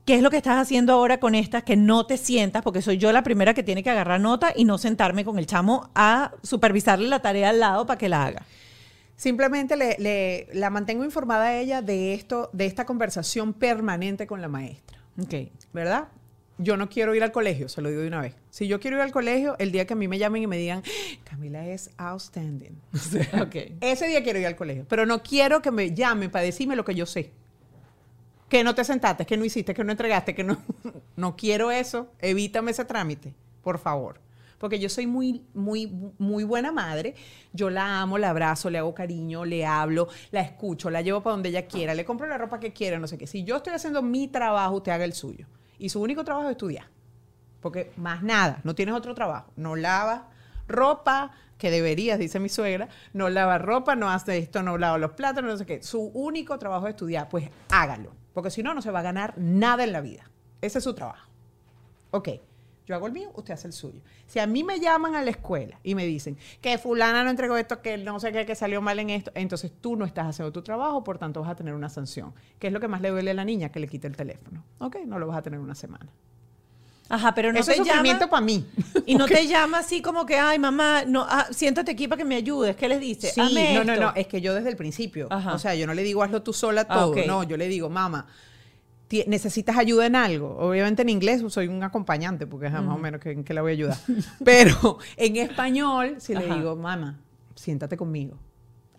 ¿Qué es lo que estás haciendo ahora con estas que no te sientas? Porque soy yo la primera que tiene que agarrar nota y no sentarme con el chamo a supervisarle la tarea al lado para que la haga.
Simplemente le, le- la mantengo informada a ella de esto, de esta conversación permanente con la maestra,
Ok.
¿verdad? Yo no quiero ir al colegio, se lo digo de una vez. Si yo quiero ir al colegio, el día que a mí me llamen y me digan, Camila es outstanding. O *laughs* sea,
Ok.
Ese día quiero ir al colegio, pero no quiero que me llamen para decirme lo que yo sé. Que no te sentaste, que no hiciste, que no entregaste, que no... *laughs* No quiero eso. Evítame ese trámite, por favor. Porque yo soy muy, muy, muy buena madre. Yo la amo, la abrazo, le hago cariño, le hablo, la escucho, la llevo para donde ella quiera, le compro la ropa que quiera, no sé qué. Si yo estoy haciendo mi trabajo, usted haga el suyo. Y su único trabajo es estudiar. Porque más nada, no tienes otro trabajo. No lavas ropa, que deberías, dice mi suegra, no lava ropa, no hace esto, no lava los platos, no sé qué. Su único trabajo es estudiar, pues hágalo. Porque si no, no se va a ganar nada en la vida. Ese es su trabajo. Ok, yo hago el mío, usted hace el suyo. Si a mí me llaman a la escuela y me dicen que fulana no entregó esto, que no sé qué, que salió mal en esto, entonces tú no estás haciendo tu trabajo, por tanto vas a tener una sanción. ¿Qué es lo que más le duele a la niña? Que le quite el teléfono. Ok, no lo vas a tener una semana.
Ajá, pero no
Eso es
te
sufrimiento
llama
para mí.
y no te llama así como que, ay, mamá, no, ah, siéntate aquí para que me ayudes. ¿Qué les dice?
Sí,
Hazme
no, no,
esto.
no, es que yo desde el principio,
Ajá.
o sea, yo no le digo hazlo tú sola
Ah,
todo, no, yo le digo, mamá, necesitas ayuda en algo. Obviamente en inglés soy un acompañante, porque es más o menos que, en qué la voy a ayudar. *laughs* Pero en español, si le digo, mamá, siéntate conmigo,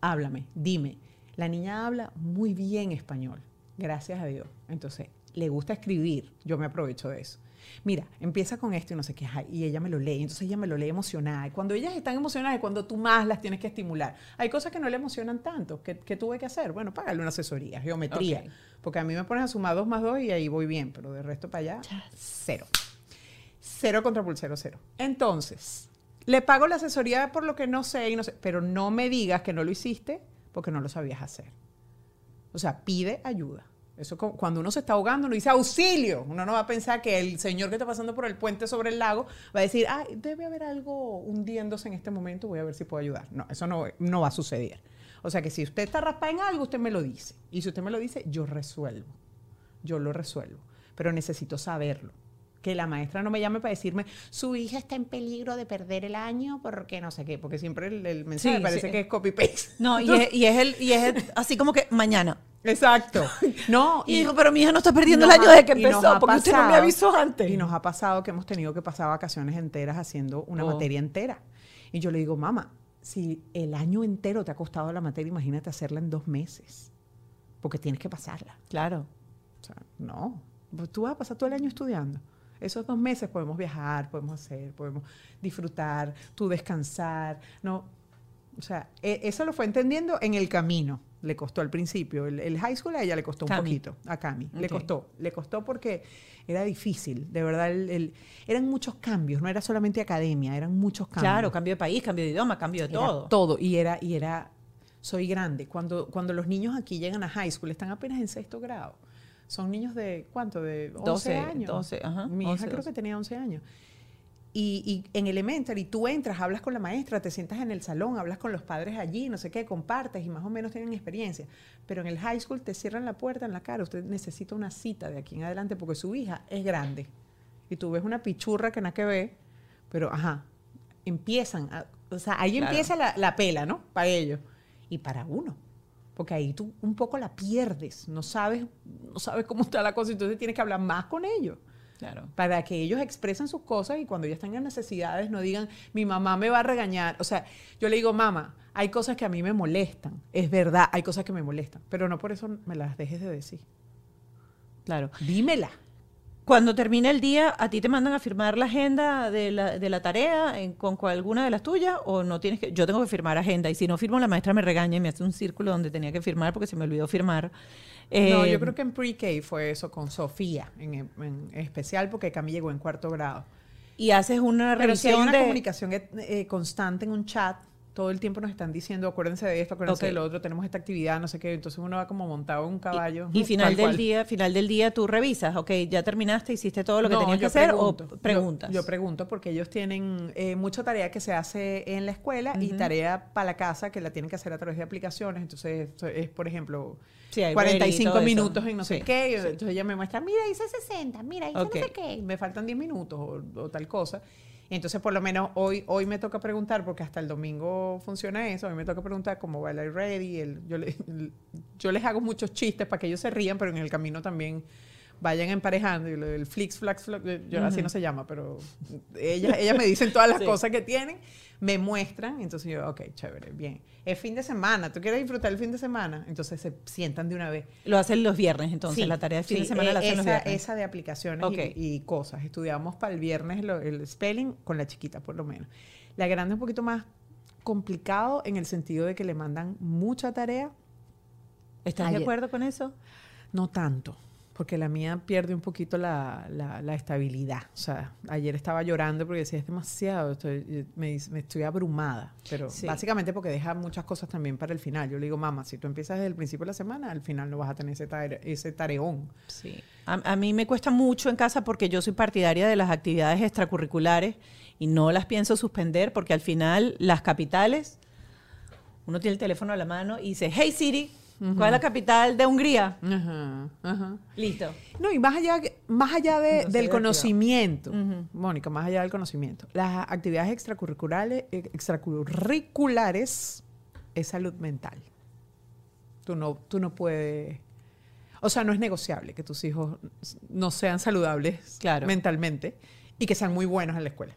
háblame, dime. La niña habla muy bien español, gracias a Dios. Entonces, le gusta escribir, yo me aprovecho de eso. Mira, empieza con esto y no sé qué, y ella me lo lee, entonces ella me lo lee emocionada. Y cuando ellas están emocionadas es cuando tú más las tienes que estimular. Hay cosas que no le emocionan tanto. ¿Qué, qué tuve que hacer? Bueno, págale una asesoría, geometría. Porque a mí me pones a sumar 2 más 2 y ahí voy bien, pero de resto para allá, cero. Cero contra pulsero, cero. Entonces, le pago la asesoría por lo que no sé y no sé, pero no me digas que no lo hiciste porque no lo sabías hacer. O sea, pide ayuda. Eso cu- cuando uno se está ahogando, uno dice auxilio. Uno no va a pensar que el señor que está pasando por el puente sobre el lago va a decir, ah, debe haber algo hundiéndose en este momento, voy a ver si puedo ayudar. No, eso no, no va a suceder. O sea que si usted está raspada en algo, usted me lo dice. Y si usted me lo dice, yo resuelvo. Yo lo resuelvo. Pero necesito saberlo. Que la maestra no me llame para decirme, su hija está en peligro de perder el año porque no sé qué. Porque siempre el, el mensaje
Sí,
parece
sí.
que es copy-paste.
No, y es, y es el, y es el- así como que mañana.
Exacto. *laughs* No,
Y dijo, pero mi hija no está perdiendo el año
ha-
desde que empezó, porque usted no me avisó antes.
Y nos ha pasado que hemos tenido que pasar vacaciones enteras haciendo una
Oh.
materia entera. Y yo le digo, mamá, si el año entero te ha costado la materia, imagínate hacerla en dos meses. porque tienes que pasarla.
Claro.
O sea, no. Pues Tú vas a pasar todo el año estudiando. Esos dos meses podemos viajar, podemos hacer, podemos disfrutar, tú descansar. No. O sea, e- eso lo fue entendiendo en el camino. Le costó al principio. El, el high school a ella le costó un poquito. A Cami. Le costó. Le costó porque era difícil. De verdad, el- el- eran muchos cambios. No era solamente academia, eran muchos cambios.
Claro, cambio de país, cambio de idioma, cambio de
Era
todo.
todo. Y era, y era, soy grande. Cuando, cuando los niños aquí llegan a high school, están apenas en sexto grado. Son niños de, ¿cuánto? De 11
12,
años.
12, ajá,
Mi
11,
hija creo
12.
que tenía 11 años. Y, y en elementary tú entras, hablas con la maestra, te sientas en el salón, hablas con los padres allí, no sé qué, compartes y más o menos tienen experiencia. Pero en el high school te cierran la puerta en la cara. Usted necesita una cita de aquí en adelante porque su hija es grande. Y tú ves una pichurra que nada que ve, pero ajá, empiezan, a- o sea, ahí
Claro.
empieza la, la pela, ¿no? Para ellos. Y para uno. Porque ahí tú un poco la pierdes, no sabes, no sabes cómo está la cosa, entonces tienes que hablar más con ellos
Claro.
para que ellos expresen sus cosas y cuando ellos tengan necesidades no digan, mi mamá me va a regañar. O sea, yo le digo, mamá, hay cosas que a mí me molestan. Es verdad, hay cosas que me molestan, pero no por eso me las dejes de decir.
Claro.
Dímela.
Cuando termina el día, ¿a ti te mandan a firmar la agenda de la, de la tarea en- con alguna de las tuyas o no tienes que? Yo tengo que firmar agenda y si no firmo la maestra me regaña y me hace un círculo donde tenía que firmar porque se me olvidó firmar.
No,
Eh,
yo creo que en pre-K fue eso con Sofía, en, en especial porque Cami llegó en cuarto grado.
Y haces una
Pero si hay
revisión
una
de...
comunicación eh, eh, constante en un chat, todo el tiempo nos están diciendo, acuérdense de esto, acuérdense
Ok.
de lo otro, tenemos esta actividad, no sé qué. Entonces uno va como montado en un caballo.
Y *laughs* final
tal
del
cual.
día, final del día tú revisas, ok, ya terminaste, hiciste todo lo que
No,
tenías que
yo
hacer
pregunto.
o
Yo-
preguntas.
Yo, pregunto porque ellos tienen eh, mucha tarea que se hace en la escuela y tarea para la casa que la tienen que hacer a través de aplicaciones. Entonces es, por ejemplo,
Sí, hay
45
ready
minutos en no sé qué. Entonces ella me muestra, mira, hice 60, mira, hice no sé qué. Me faltan 10 minutos o, o tal cosa. Entonces por lo menos hoy, hoy me toca preguntar, porque hasta el domingo funciona eso, hoy me toca preguntar cómo va el iReady. El, yo, le- el- *laughs* yo les hago muchos chistes para que ellos se rían, pero en el camino también vayan emparejando. Y lo del Flix, Flax, Flax, yo, así no se llama, pero ellas, ellas me dicen todas las
Sí.
cosas que tienen, me muestran, entonces yo, ok, chévere, bien. Es fin de semana, ¿tú quieres disfrutar el fin de semana? Entonces se sientan de una vez.
Lo hacen los viernes, entonces,
Sí,
la tarea de fin
sí,
de semana
eh,
la hacen los
esa,
viernes.
esa de aplicaciones
Ok.
y, y cosas. Estudiamos para el viernes lo- el spelling con la chiquita, por lo menos. La grande es un poquito más complicado en el sentido de que le mandan mucha tarea,
¿Estás de
ayer.
acuerdo con eso?
no tanto, porque la mía pierde un poquito la, la- la estabilidad. O sea, ayer estaba llorando porque decía, es demasiado, estoy, me, dice- me estoy abrumada. Pero
Sí.
básicamente porque deja muchas cosas también para el final. Yo le digo, mamá, si tú empiezas desde el principio de la semana, al final no vas a tener ese, tare- ese tareón.
Sí. A, a mí me cuesta mucho en casa porque yo soy partidaria de las actividades extracurriculares y no las pienso suspender porque al final las capitales, uno tiene el teléfono a la mano y dice, hey Siri, ¿cuál es la capital de Hungría?
Ajá, ajá.
Listo.
No, y más allá, más allá de-
No
del conocimiento. Mónica, más allá del conocimiento, las actividades extracurriculares, eh, extracurriculares es salud mental. Tú no, tú no puedes, o sea, no es negociable que tus hijos no sean saludables
Claro.
mentalmente y que sean muy buenos en la escuela.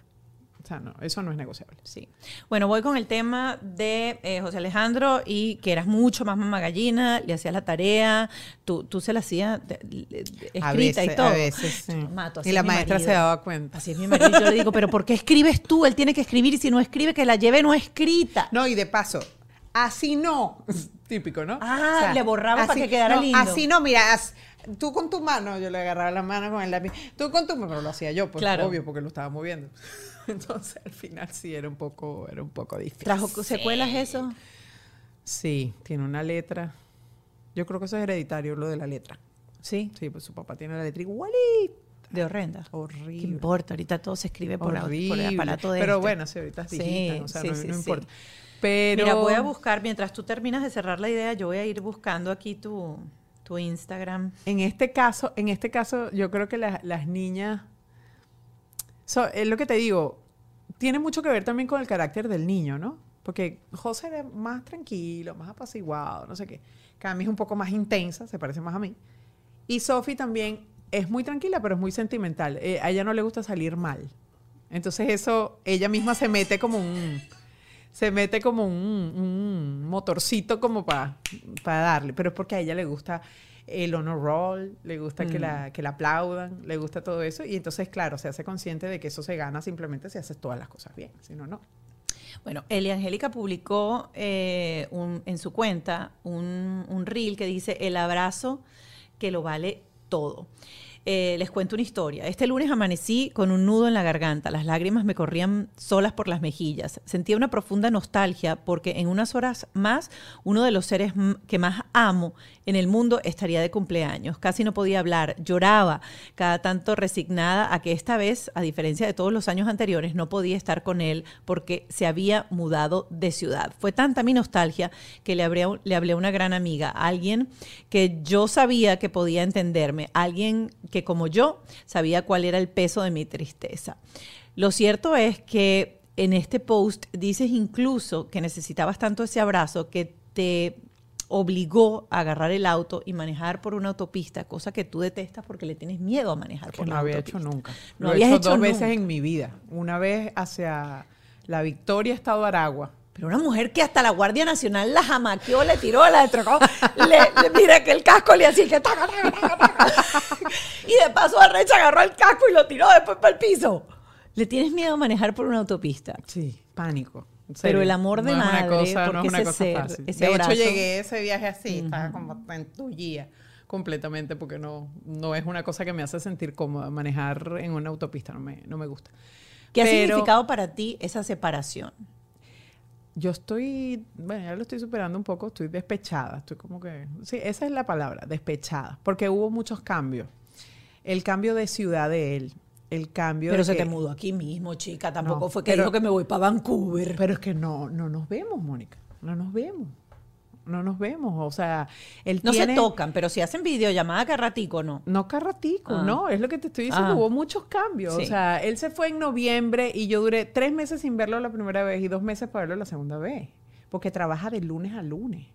Sea, no, eso no es negociable.
Sí. Bueno, voy con el tema de eh, José Alejandro y que eras mucho más mamá gallina, le hacías la tarea, tú, tú se la hacías de- de- de-
A
escrita
veces-
y todo.
A veces, sí.
Mato, así
y la maestra
marido.
se daba cuenta.
Así es mi marido. Yo le digo, pero ¿por qué escribes tú? Él tiene que escribir y si no escribe, que la lleve no escrita.
No, y de paso, así no. *laughs* Típico, ¿no?
Ah, le borraba para que quedara
no,
lindo.
Así no, mira, tú con tu mano, yo le agarraba la mano con el lápiz. Tú con tu mano, pero lo hacía yo, pues
Claro.
obvio, porque lo estaba moviendo. *laughs* Entonces, al final sí era un poco, era un poco difícil.
¿Trajo secuelas eso?
Sí, tiene una letra. Yo creo que eso es hereditario, lo de la letra.
Sí.
Sí, pues su papá tiene la letra igualita.
De horrenda.
Horrible.
¿Qué importa? Ahorita todo se escribe por, au- por el aparato de
Pero
este.
bueno, sí, ahorita es
Sí,
digital, o sea,
sí,
no,
sí,
no
sí.
importa. Pero
Mira, voy a buscar, mientras tú terminas de cerrar la idea, yo voy a ir buscando aquí tu, tu Instagram.
En este caso, en este caso, yo creo que las- las niñas. So, es lo que te digo, tiene mucho que ver también con el carácter del niño, ¿no? Porque José era más tranquilo, más apaciguado, no sé qué. Cami es un poco más intensa, se parece más a mí. Y Sophie también es muy tranquila, pero es muy sentimental. Eh, a ella no le gusta salir mal. Entonces eso, ella misma se mete como un... se mete como un, motorcito como para darle, pero es porque a ella le gusta el honor roll, le gusta que, la, que la aplaudan, le gusta todo eso y entonces, claro, se hace consciente de que eso se gana simplemente si haces todas las cosas bien, si no, no.
Bueno, Eli Angélica publicó eh, un- en su cuenta un, un reel que dice el abrazo que lo vale todo. Eh, les cuento una historia. Este lunes amanecí con un nudo en la garganta. Las lágrimas me corrían solas por las mejillas. Sentía una profunda nostalgia porque en unas horas más uno de los seres que más amo en el mundo estaría de cumpleaños. Casi no podía hablar. Lloraba cada tanto resignada a que esta vez, a diferencia de todos los años anteriores, no podía estar con él porque se había mudado de ciudad. Fue tanta mi nostalgia que le hablé, le hablé a una gran amiga, alguien que yo sabía que podía entenderme, alguien que como yo sabía cuál era el peso de mi tristeza. Lo cierto es que en este post dices incluso que necesitabas tanto ese abrazo que te obligó a agarrar el auto y manejar por una autopista, cosa que tú detestas porque le tienes miedo a manejar
Que
por
no
la
había
autopista.
hecho nunca.
No
Lo he
habías
hecho
hecho
dos
nunca.
veces en mi vida. Una vez hacia la Victoria, Estado Aragua.
Pero una mujer que hasta la Guardia Nacional la jamaqueó, le tiró, la trocó, le, le- mira que el casco le hacía que taca, taca, taca, taca. Y de paso Arrecha agarró el casco y lo tiró después para el piso. ¿Le tienes miedo a manejar por una autopista?
Sí, pánico.
Pero el amor de
no es una
madre,
cosa, no
porque
es una
ese
cosa
ser,
fácil.
ese
de
abrazo.
hecho, llegué ese viaje así, estaba como en tu guía completamente porque no, no es una cosa que me hace sentir cómoda. Manejar en una autopista no me, no me gusta.
¿Qué ha
Pero
significado para ti esa separación?
Yo estoy, bueno, ya lo estoy superando un poco, estoy despechada, estoy como que, sí, esa es la palabra, despechada, porque hubo muchos cambios. El cambio de ciudad de él, el cambio
Pero
de
se
que-
te mudó aquí mismo, chica. Tampoco
No,
fue que
pero-
dijo que me voy para Vancouver.
Pero es que no, no nos vemos, Mónica. No nos vemos. No nos vemos. O sea, él
no
tiene...
se tocan, pero si hacen videollamada cada ratico, ¿no?
No carratico,
Ah.
no, es lo que te estoy diciendo,
Ah.
hubo muchos cambios.
Sí.
O sea, él se fue en noviembre y yo duré tres meses sin verlo la primera vez y dos meses para verlo la segunda vez. Porque trabaja de lunes a lunes.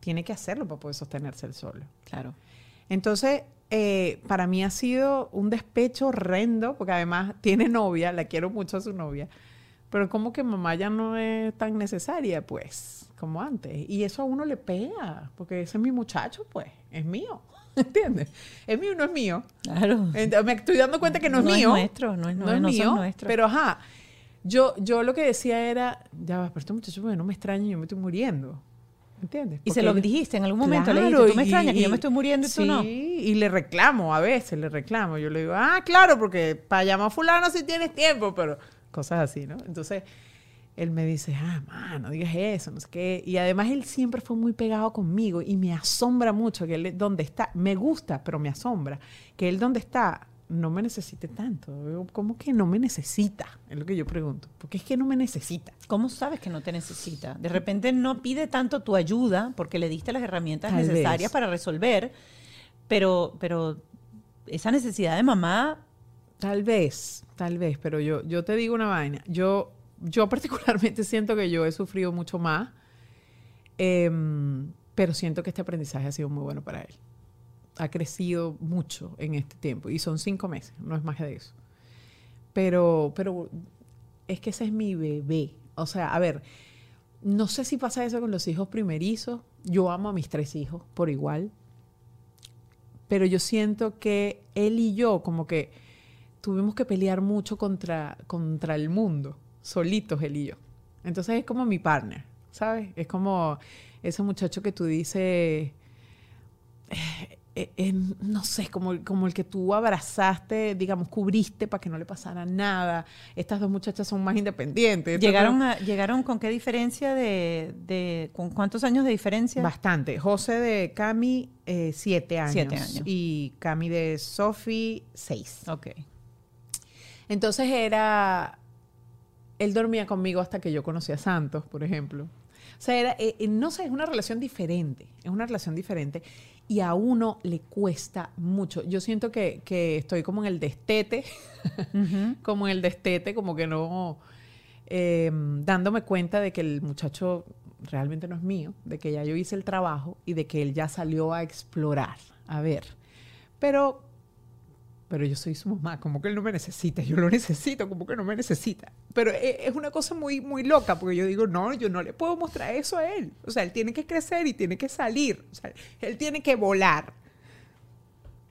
Tiene que hacerlo para poder sostenerse él solo.
Claro.
Entonces, eh, para mí ha sido un despecho horrendo, porque además tiene novia, la quiero mucho a su novia, pero como que mamá ya no es tan necesaria, pues, como antes. Y eso a uno le pega, porque ese es mi muchacho, pues, es mío. *laughs* ¿Entiendes? Es mío, no es mío.
Claro.
Ent- Me estoy dando cuenta que no,
No
es
es
mío.
nuestro, no es- no- no son
mío.
nuestros.
Pero ajá, yo, yo lo que decía era, ya va, pero este muchacho porque no me extraña, yo me estoy muriendo. ¿Entiendes?
Y se
Porque
lo dijiste en algún momento, le
Claro,
dijiste, tú me
y-
extrañas, que yo
y-
me estoy muriendo y tú no.
Sí, y le reclamo, a veces le reclamo. Yo le digo, ah, claro, porque para llamar a fulano si tienes tiempo, pero cosas así, ¿no? Entonces, él me dice, ah, man, no digas eso, no sé qué. Y además él siempre fue muy pegado conmigo y me asombra mucho que él donde está, me gusta, pero me asombra, que él donde está no me necesite tanto. ¿Cómo que no me necesita? Es lo que yo pregunto. Porque es que no me necesita.
¿Cómo sabes que no te necesita? De repente no pide tanto tu ayuda porque le diste las herramientas
Tal
necesarias
vez.
para resolver, pero, pero esa necesidad de mamá,
Tal vez, tal vez, pero yo, yo te digo una vaina. Yo, yo *laughs* particularmente siento que yo he sufrido mucho más, em, pero siento que este aprendizaje ha sido muy bueno para él. Ha crecido mucho en este tiempo y son cinco meses, no es más de eso. Pero, pero es que ese es mi bebé. O sea, a ver, no sé si pasa eso con los hijos primerizos. Yo amo a mis tres hijos por igual. Pero yo siento que él y yo como que tuvimos que pelear mucho contra, contra el mundo, solitos él y yo. Entonces es como mi partner, ¿sabes? Es como ese muchacho que tú dices, eh, eh, no sé, como, el- como el que tú abrazaste, digamos, cubriste para que no le pasara nada. Estas dos muchachas son más independientes.
¿llegaron, a- ¿llegaron con qué diferencia de, de- con cuántos años de diferencia?
Bastante. José de Cami, eh, siete años.
Siete años.
Y Cami de Sofi, seis.
Ok.
Entonces era, él dormía conmigo hasta que yo conocí a Santos, por ejemplo. O sea, era, eh, eh, no sé, es una relación diferente, es una relación diferente y a uno le cuesta mucho. Yo siento que, que estoy como en el destete, *laughs* como en el destete, como que no, eh, dándome cuenta de que el muchacho realmente no es mío, de que ya yo hice el trabajo y de que él ya salió a explorar, a ver. Pero pero yo soy su mamá, como que él no me necesita, yo lo necesito, como que no me necesita. Pero e- es una cosa muy, muy loca, porque yo digo, no, yo no le puedo mostrar eso a él. O sea, él tiene que crecer y tiene que salir, o sea, él tiene que volar.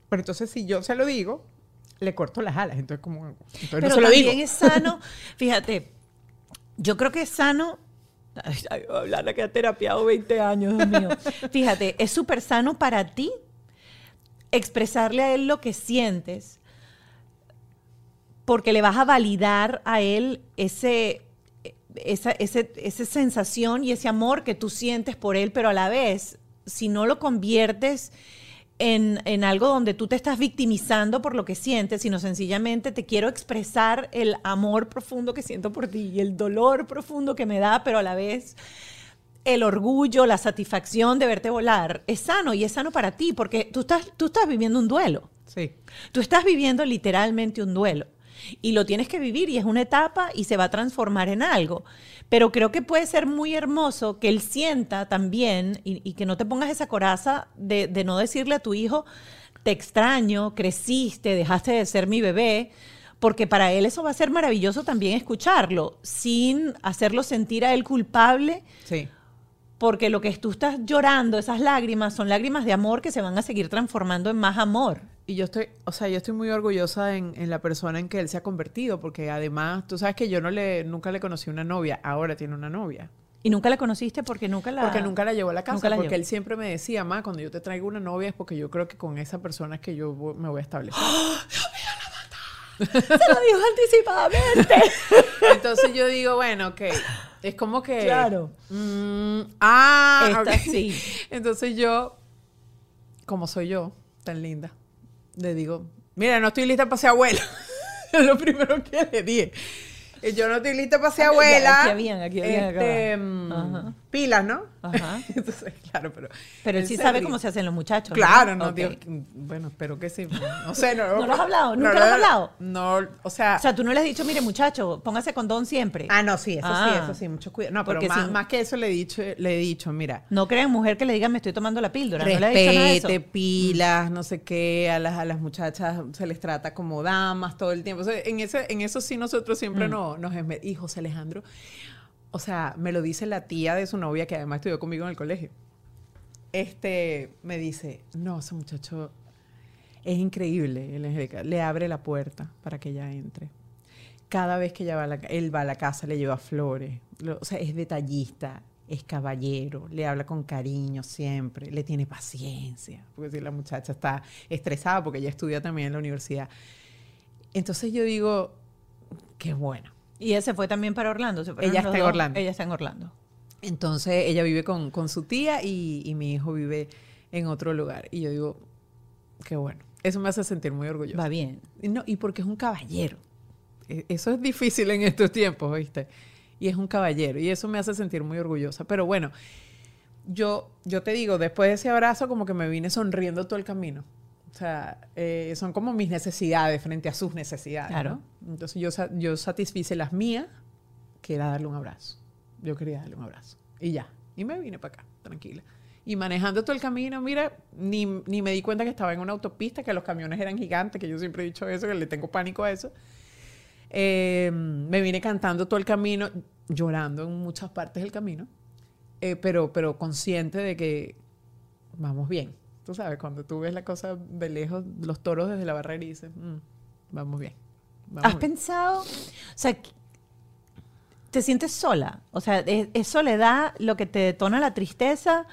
Pero entonces si yo se lo digo, le corto las alas, entonces como, entonces
Pero
no se lo digo.
es sano. *laughs* Fíjate, yo creo que es sano. Ay, ay, hablar la que ha terapiado 20 años, Dios mío. *laughs* Fíjate, es súper sano para ti expresarle a él lo que sientes, porque le vas a validar a él ese, esa ese, esa sensación y ese amor que tú sientes por él, pero a la vez, si no lo conviertes en, en algo donde tú te estás victimizando por lo que sientes, sino sencillamente te quiero expresar el amor profundo que siento por ti y el dolor profundo que me da, pero a la vez el orgullo, la satisfacción de verte volar, es sano y es sano para ti, porque tú estás, tú estás viviendo un duelo.
Sí.
Tú estás viviendo literalmente un duelo y lo tienes que vivir y es una etapa y se va a transformar en algo. Pero creo que puede ser muy hermoso que él sienta también y, y que no te pongas esa coraza de, de no decirle a tu hijo, te extraño, creciste, dejaste de ser mi bebé, porque para él eso va a ser maravilloso también escucharlo, sin hacerlo sentir a él culpable
Sí.
Porque lo que tú estás llorando, esas lágrimas, son lágrimas de amor que se van a seguir transformando en más amor.
Y yo estoy, o sea, yo estoy muy orgullosa en, en la persona en que él se ha convertido, porque además, tú sabes que yo no le, nunca le conocí una novia, ahora tiene una novia.
Y nunca la conociste porque nunca la...
Porque nunca la llevó a la casa,
la
porque
llevó.
él siempre me decía, ma, cuando yo te traigo una novia es porque yo creo que con esa persona es que yo voy- me voy a establecer. *laughs*
Se lo dijo anticipadamente. *laughs*
Entonces yo digo, bueno, ok, es como que...
Claro.
mm, ah,
Esta sí. *laughs*
Entonces yo, como soy yo, tan linda, le digo, mira, no estoy lista para ser abuela. es *laughs* lo primero que le dije. Eh, Yo no estoy lista para ser
Ya,
abuela.
aquí habían, aquí habían
Este,
acá.
mm,
Ajá.
Pilas, ¿no?
Ajá. *laughs*
Entonces, claro, pero...
Pero él sí sabe
ríe.
cómo se hacen los muchachos.
Claro, no,
Ok.
Dios, bueno, espero que sí. No sé, no. *laughs*
¿No lo has hablado? ¿Nunca
no
lo has hablado?
No, o sea.
O sea, tú no le has dicho, mire, muchacho, póngase condón siempre.
ah, no, sí, eso sí,
Ah.
eso sí, mucho cuidado. No, pero más, que eso le he dicho, le he dicho, mira,
No crean mujer que le diga, me estoy tomando la píldora. no le has dicho nada de eso.
respete, pilas, no sé qué, a las, a las muchachas se les trata como damas todo el tiempo. O sea, en, ese, en eso sí nosotros
Mm.
siempre no, nos... José Alejandro, o sea, me lo dice la tía de su novia, que además estudió conmigo en el colegio. Este, me dice, no, ese muchacho es increíble. Le abre la puerta para que ella entre. Cada vez que ella va él va a la casa, le lleva flores. Lo- o sea, es detallista, es caballero, le habla con cariño siempre, le tiene paciencia. Porque si la muchacha está estresada, porque ella estudia también en la universidad. Entonces yo digo, qué bueno.
Y ella se fue también para Orlando. se
Ella está en
dos.
Orlando.
Ella está en Orlando.
Entonces ella vive con, con su tía y, y mi hijo vive en otro lugar. Y yo digo, qué bueno. Eso me hace sentir muy orgullosa.
Va bien.
Y No, y porque es un caballero. E- Eso es difícil en estos tiempos, ¿viste? Y es un caballero. Y eso me hace sentir muy orgullosa. Pero bueno, yo, yo te digo, después de ese abrazo, como que me vine sonriendo todo el camino. O sea, eh, son como mis necesidades frente a sus necesidades.
Claro.
¿no? Entonces yo, yo satisfice las mías, que era darle un abrazo. Yo quería darle un abrazo. Y ya. Y me vine para acá, tranquila. Y manejando todo el camino, mira, ni, ni me di cuenta que estaba en una autopista, que los camiones eran gigantes, que yo siempre he dicho eso, que le tengo pánico a eso. Eh, me vine cantando todo el camino, llorando en muchas partes del camino, eh, pero, pero consciente de que vamos bien. Tú sabes, cuando tú ves la cosa de lejos, los toros desde la barrera y dices, "Mm, vamos bien. vamos
¿Has
bien".
pensado, o sea, te sientes sola? O sea, ¿es, es soledad lo que te detona la tristeza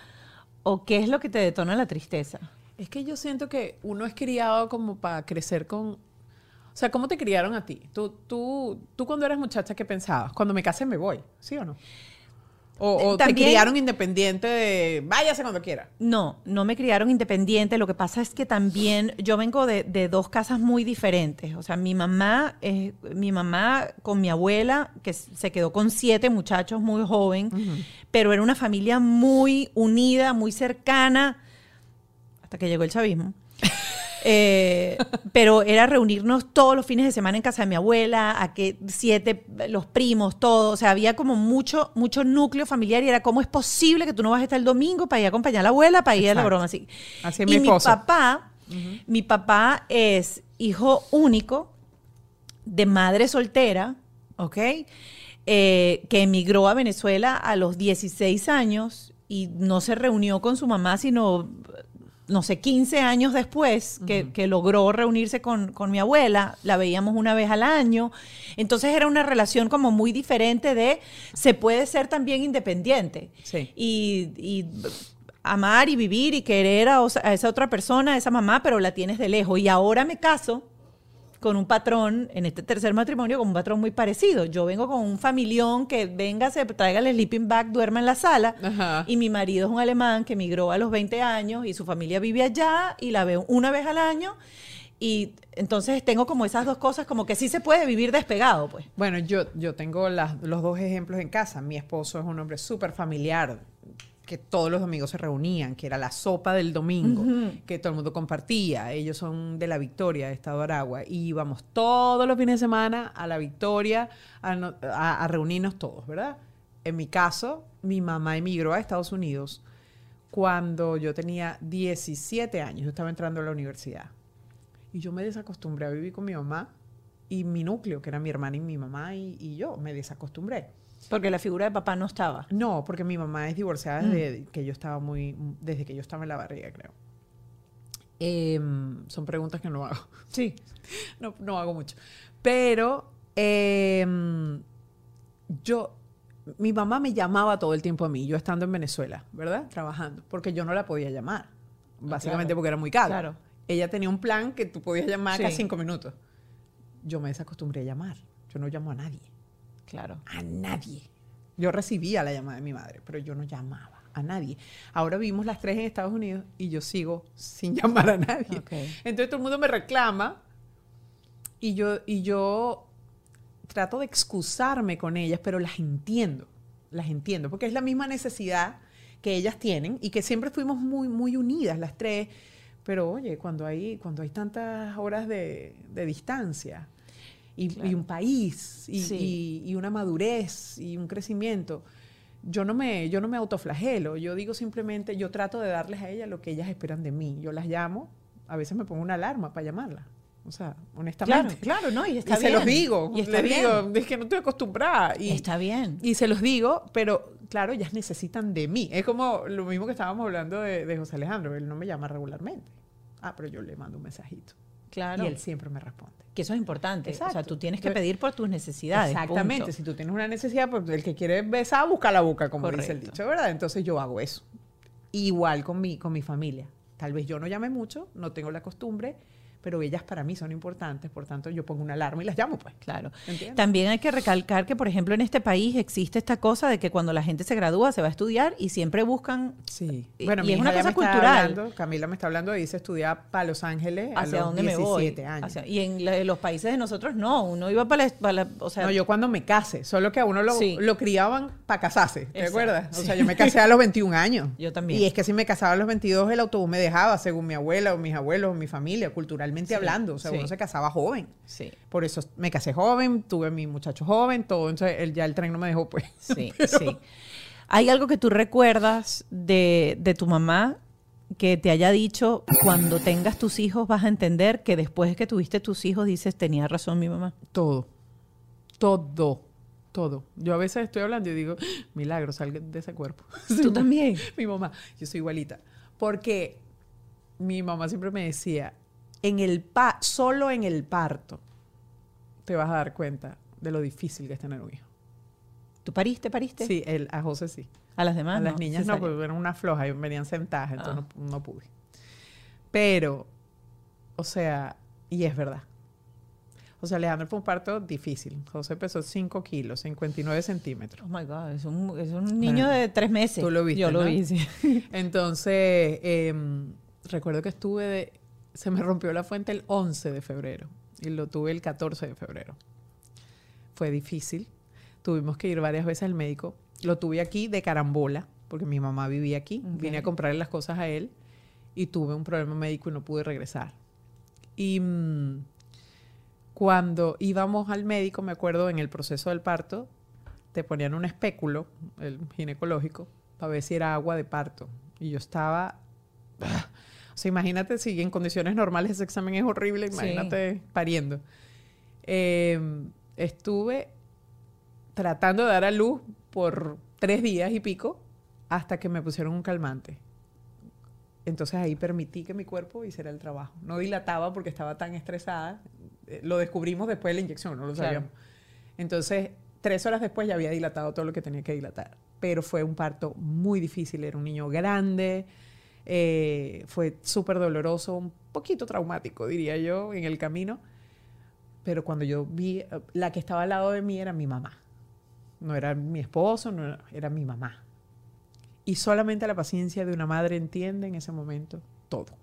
o qué es lo que te detona la tristeza?
Es que yo siento que uno es criado como para crecer con... O sea, ¿cómo te criaron a ti? Tú, tú, tú cuando eras muchacha, ¿qué pensabas? Cuando me case me voy, ¿sí o no? O, o te criaron independiente de váyase cuando quiera.
No, no me criaron independiente. Lo que pasa es que también yo vengo de, de dos casas muy diferentes. O sea, mi mamá, eh, mi mamá con mi abuela, que se quedó con siete muchachos muy joven, pero era una familia muy unida, muy cercana, hasta que llegó el chavismo. *laughs* Eh, pero era reunirnos todos los fines de semana en casa de mi abuela, a que siete, los primos, todos. O sea, había como mucho, mucho núcleo familiar y era cómo es posible que tú no vas a estar el domingo para ir a acompañar a la abuela, para ir a la
Exacto.
broma así.
Así es
y
mi esposo.
papá, mi papá es hijo único de madre soltera, ¿ok? Eh, que emigró a Venezuela a los 16 años y no se reunió con su mamá, sino, no sé, 15 años después, que, que logró reunirse con, con mi abuela. La veíamos una vez al año. Entonces era una relación como muy diferente de, se puede ser también independiente.
Sí.
Y, y amar y vivir y querer a, a esa otra persona, a esa mamá, pero la tienes de lejos. Y ahora me caso con un patrón, en este tercer matrimonio, con un patrón muy parecido. Yo vengo con un familión que venga, se traiga el sleeping bag, duerma en la sala.
Ajá.
Y mi marido es un alemán que emigró a los 20 años y su familia vive allá y la veo una vez al año. Y entonces tengo como esas dos cosas, como que sí se puede vivir despegado, pues.
Bueno, yo, yo tengo las- los dos ejemplos en casa. Mi esposo es un hombre súper familiar, que todos los domingos se reunían, que era la sopa del domingo, que todo el mundo compartía. Ellos son de la Victoria, de Estado de Aragua, y íbamos todos los fines de semana a la Victoria a, no- a- a reunirnos todos, ¿verdad? En mi caso, mi mamá emigró a Estados Unidos cuando yo tenía 17 años, yo estaba entrando a la universidad. Y yo me desacostumbré a vivir con mi mamá y mi núcleo, que era mi hermana y mi mamá y, y yo, me desacostumbré.
Porque la figura de papá no estaba.
No, porque mi mamá es divorciada desde que yo estaba muy, desde que yo estaba en la barriga, creo. Em, son preguntas que no hago.
Sí. *laughs*
No, no hago mucho. Pero em, yo, mi mamá me llamaba todo el tiempo a mí, yo estando en Venezuela, ¿verdad? Trabajando, porque yo no la podía llamar, básicamente
claro.
porque era muy caro.
Claro.
Ella tenía un plan que tú podías llamar cada cinco minutos. Yo me desacostumbré a llamar. Yo no llamo a nadie.
Claro.
A nadie. Yo recibía la llamada de mi madre, pero yo no llamaba a nadie. Ahora vivimos las tres en Estados Unidos y yo sigo sin *laughs* llamar a nadie.
Ok.
Entonces todo el mundo me reclama y yo, y yo trato de excusarme con ellas, pero las entiendo, las entiendo, porque es la misma necesidad que ellas tienen y que siempre fuimos muy, muy unidas las tres. Pero oye, cuando hay, cuando hay tantas horas de, de distancia y, y un país y,
Sí.
y- y una madurez y un crecimiento, yo no me, yo no me autoflagelo, yo digo simplemente, yo trato de darles a ellas lo que ellas esperan de mí. Yo las llamo, a veces me pongo una alarma para llamarlas. O sea,
Claro,
honestamente.
claro, ¿no? Y
Y
está
se
bien.
los digo,
Y está
les
bien.
digo, es que no estoy acostumbrada. Y,
está bien.
y se los digo, pero claro, ellas necesitan de mí. Es como lo mismo que estábamos hablando de, de José Alejandro, él no me llama regularmente. Ah, pero yo le mando un mensajito.
Claro.
Y él siempre me responde.
Que eso es importante. O sea,
Exacto.
tú tienes que pedir por tus necesidades.
Exactamente.
punto.
Si tú tienes una necesidad, pues el que quiere besar, busca la boca, como dice el dicho, ¿verdad? Entonces yo hago eso. Igual con mi, con mi familia. Tal vez yo no llame mucho, no tengo la costumbre, pero ellas para mí son importantes, por tanto yo pongo una alarma y las llamo, pues.
Claro.
¿Entiendes?
También hay que recalcar que, por ejemplo, en este país existe esta cosa de que cuando la gente se gradúa se va a estudiar y siempre buscan
Sí.
Y-
Bueno,
y
mi
es una cosa cultural.
hablando, Camila me está hablando irse a estudiar para Los Ángeles a
hacia
los
dónde me voy.
17 años.
Hacia- y en la- en los países de nosotros no, uno iba para la, para la- o sea,
no, yo cuando me case, solo que a uno lo,
Sí.
lo criaban para casarse, ¿te
Exacto,
acuerdas? O
sí.
sea, yo me casé a los 21 años. *laughs*
Yo también.
Y es que si me casaba a los 22, el autobús me dejaba, según mi abuela o mis abuelos o mi familia, culturalmente
Sí,
hablando. O sea,
sí.
uno se casaba joven.
sí,
Por eso me casé joven, tuve mi muchacho joven, todo. Entonces, él, ya el tren no me dejó, pues.
sí, *laughs* sí. ¿Hay algo que tú recuerdas de, de tu mamá que te haya dicho, cuando tengas tus hijos vas a entender que después de que tuviste tus hijos dices, tenía razón mi mamá?
Todo. Todo. Todo. Yo a veces estoy hablando y digo, milagro, salga de ese cuerpo. *laughs*
¿Tú también?
mi mamá, yo soy igualita. Porque mi mamá siempre me decía, en el pa solo en el parto te vas a dar cuenta de lo difícil que es tener un hijo.
¿Tú pariste, pariste?
Sí, el, a José sí.
A las demás
a las
no,
niñas no, pues eran una floja y venían sentadas, entonces
Ah.
no, no pude. Pero, o sea, y es verdad. O sea, Alejandro fue un parto difícil. José pesó 5 kilos, 59 centímetros.
Oh my God, es un, es un niño de tres meses.
Tú lo viste,
Yo lo vi, sí.
Entonces, em, recuerdo que estuve de, se me rompió la fuente el 11 de febrero y lo tuve el 14 de febrero. Fue difícil. Tuvimos que ir varias veces al médico. Lo tuve aquí de carambola, porque mi mamá vivía aquí. Vine a comprarle las cosas a él y tuve un problema médico y no pude regresar. Y mm, cuando íbamos al médico, me acuerdo en el proceso del parto, te ponían un espéculo, el ginecológico, para ver si era agua de parto. Y yo estaba, O sea, imagínate si en condiciones normales ese examen es horrible, imagínate pariendo. Eh, estuve tratando de dar a luz por tres días y pico hasta que me pusieron un calmante. Entonces ahí permití que mi cuerpo hiciera el trabajo. No dilataba porque estaba tan estresada. Eh, lo descubrimos después de la inyección, no lo sabíamos. Entonces, tres horas después ya había dilatado todo lo que tenía que dilatar. Pero fue un parto muy difícil. Era un niño grande. Eh, fue súper doloroso, un poquito traumático, diría yo, en el camino. Pero cuando yo vi, eh, la que estaba al lado de mí era mi mamá. No era mi esposo, no era mi mamá. Y solamente la paciencia de una madre entiende en ese momento todo.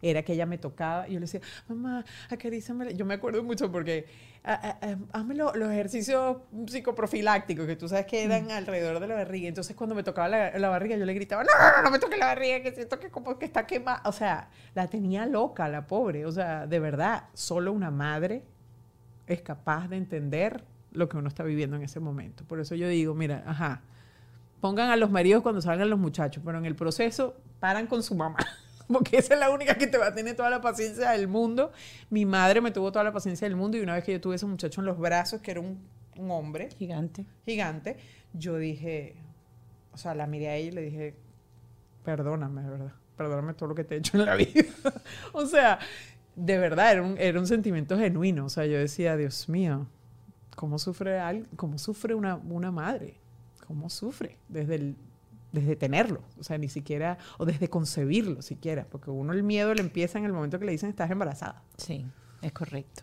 Era que ella me tocaba y yo le decía, mamá, acarízame. Yo me acuerdo mucho porque hazme los ejercicios psicoprofilácticos que tú sabes que eran mm. alrededor de la barriga. Entonces cuando me tocaba la, barriga yo le gritaba, no, no, no, no me toque la barriga, que siento que como que está quemada. O sea, la tenía loca la pobre. O sea, de verdad, solo una madre es capaz de entender lo que uno está viviendo en ese momento. Por eso yo digo, mira, ajá, pongan a los maridos cuando salgan los muchachos, pero en el proceso paran con su mamá, *laughs* porque esa es la única que te va a tener toda la paciencia del mundo. Mi madre me tuvo toda la paciencia del mundo y una vez que yo tuve ese muchacho en los brazos, que era un, hombre
gigante,
gigante, yo dije, o sea, la miré a ella y le dije, perdóname, de verdad, perdóname todo lo que te he hecho en la vida. *laughs* o sea, de verdad, era un, era un sentimiento genuino. O sea, yo decía, Dios mío, ¿cómo sufre, cómo sufre una, una madre? cómo sufre desde, el, desde tenerlo, o sea, ni siquiera, o desde concebirlo siquiera, porque uno el miedo le empieza en el momento que le dicen estás embarazada.
Sí, es correcto.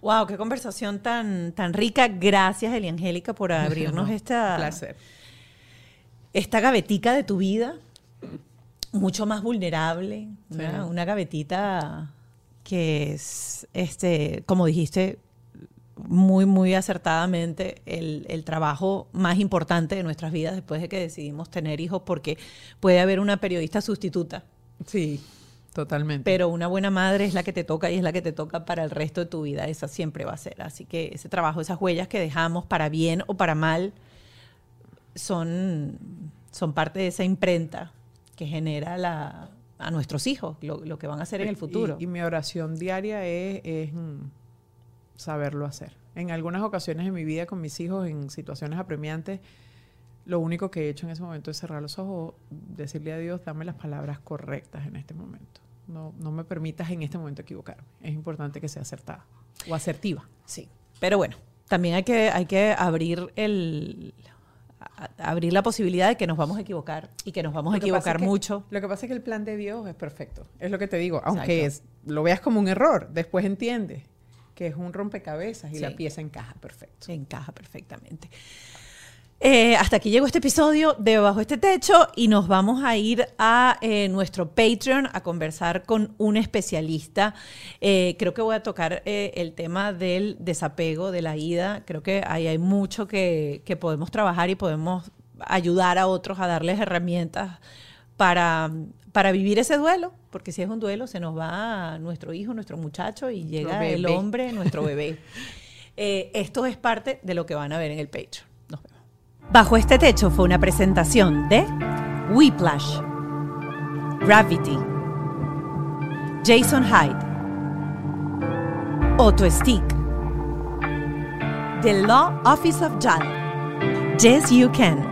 Wow, qué conversación tan, tan rica. Gracias, Eliangélica, por *laughs* abrirnos esta,
placer.
esta gavetica de tu vida, mucho más vulnerable, una gavetita que es, este, como dijiste, muy, muy acertadamente el, el, trabajo más importante de nuestras vidas después de que decidimos tener hijos, porque puede haber una periodista sustituta.
Sí, totalmente.
Pero una buena madre es la que te toca y es la que te toca para el resto de tu vida. Esa siempre va a ser. Así que ese trabajo, esas huellas que dejamos para bien o para mal, son, son parte de esa imprenta que genera la, a nuestros hijos, lo, lo que van a hacer en el futuro.
Y, mi oración diaria es, es mm, saberlo hacer. En algunas ocasiones en mi vida con mis hijos, en situaciones apremiantes, lo único que he hecho en ese momento es cerrar los ojos, decirle a Dios, dame las palabras correctas en este momento. No, no me permitas en este momento equivocarme. Es importante que sea acertada o asertiva.
Sí. Pero bueno, también hay que, hay que abrir el abrir la posibilidad de que nos vamos a equivocar y que nos vamos a equivocar mucho.
Lo que pasa es que el plan de Dios es perfecto. Es lo que te digo. Aunque es, lo veas como un error, después entiendes que es un rompecabezas y la pieza encaja perfecto.
Encaja perfectamente. Eh, hasta aquí llegó este episodio de Bajo este Techo y nos vamos a ir a eh, nuestro Patreon a conversar con un especialista. Eh, creo que voy a tocar el tema del desapego, de la ida. Creo que ahí hay mucho que, que podemos trabajar y podemos ayudar a otros a darles herramientas para, para vivir ese duelo, porque si es un duelo se nos va nuestro hijo, nuestro muchacho y llega el hombre, nuestro bebé. *laughs* Eh, esto es parte de lo que van a ver en el Patreon. Nos vemos. Bajo este techo fue una presentación de Whiplash, Gravity, Jason Hyde, Otto Stick, The Law Office of JAL, Yes You Can.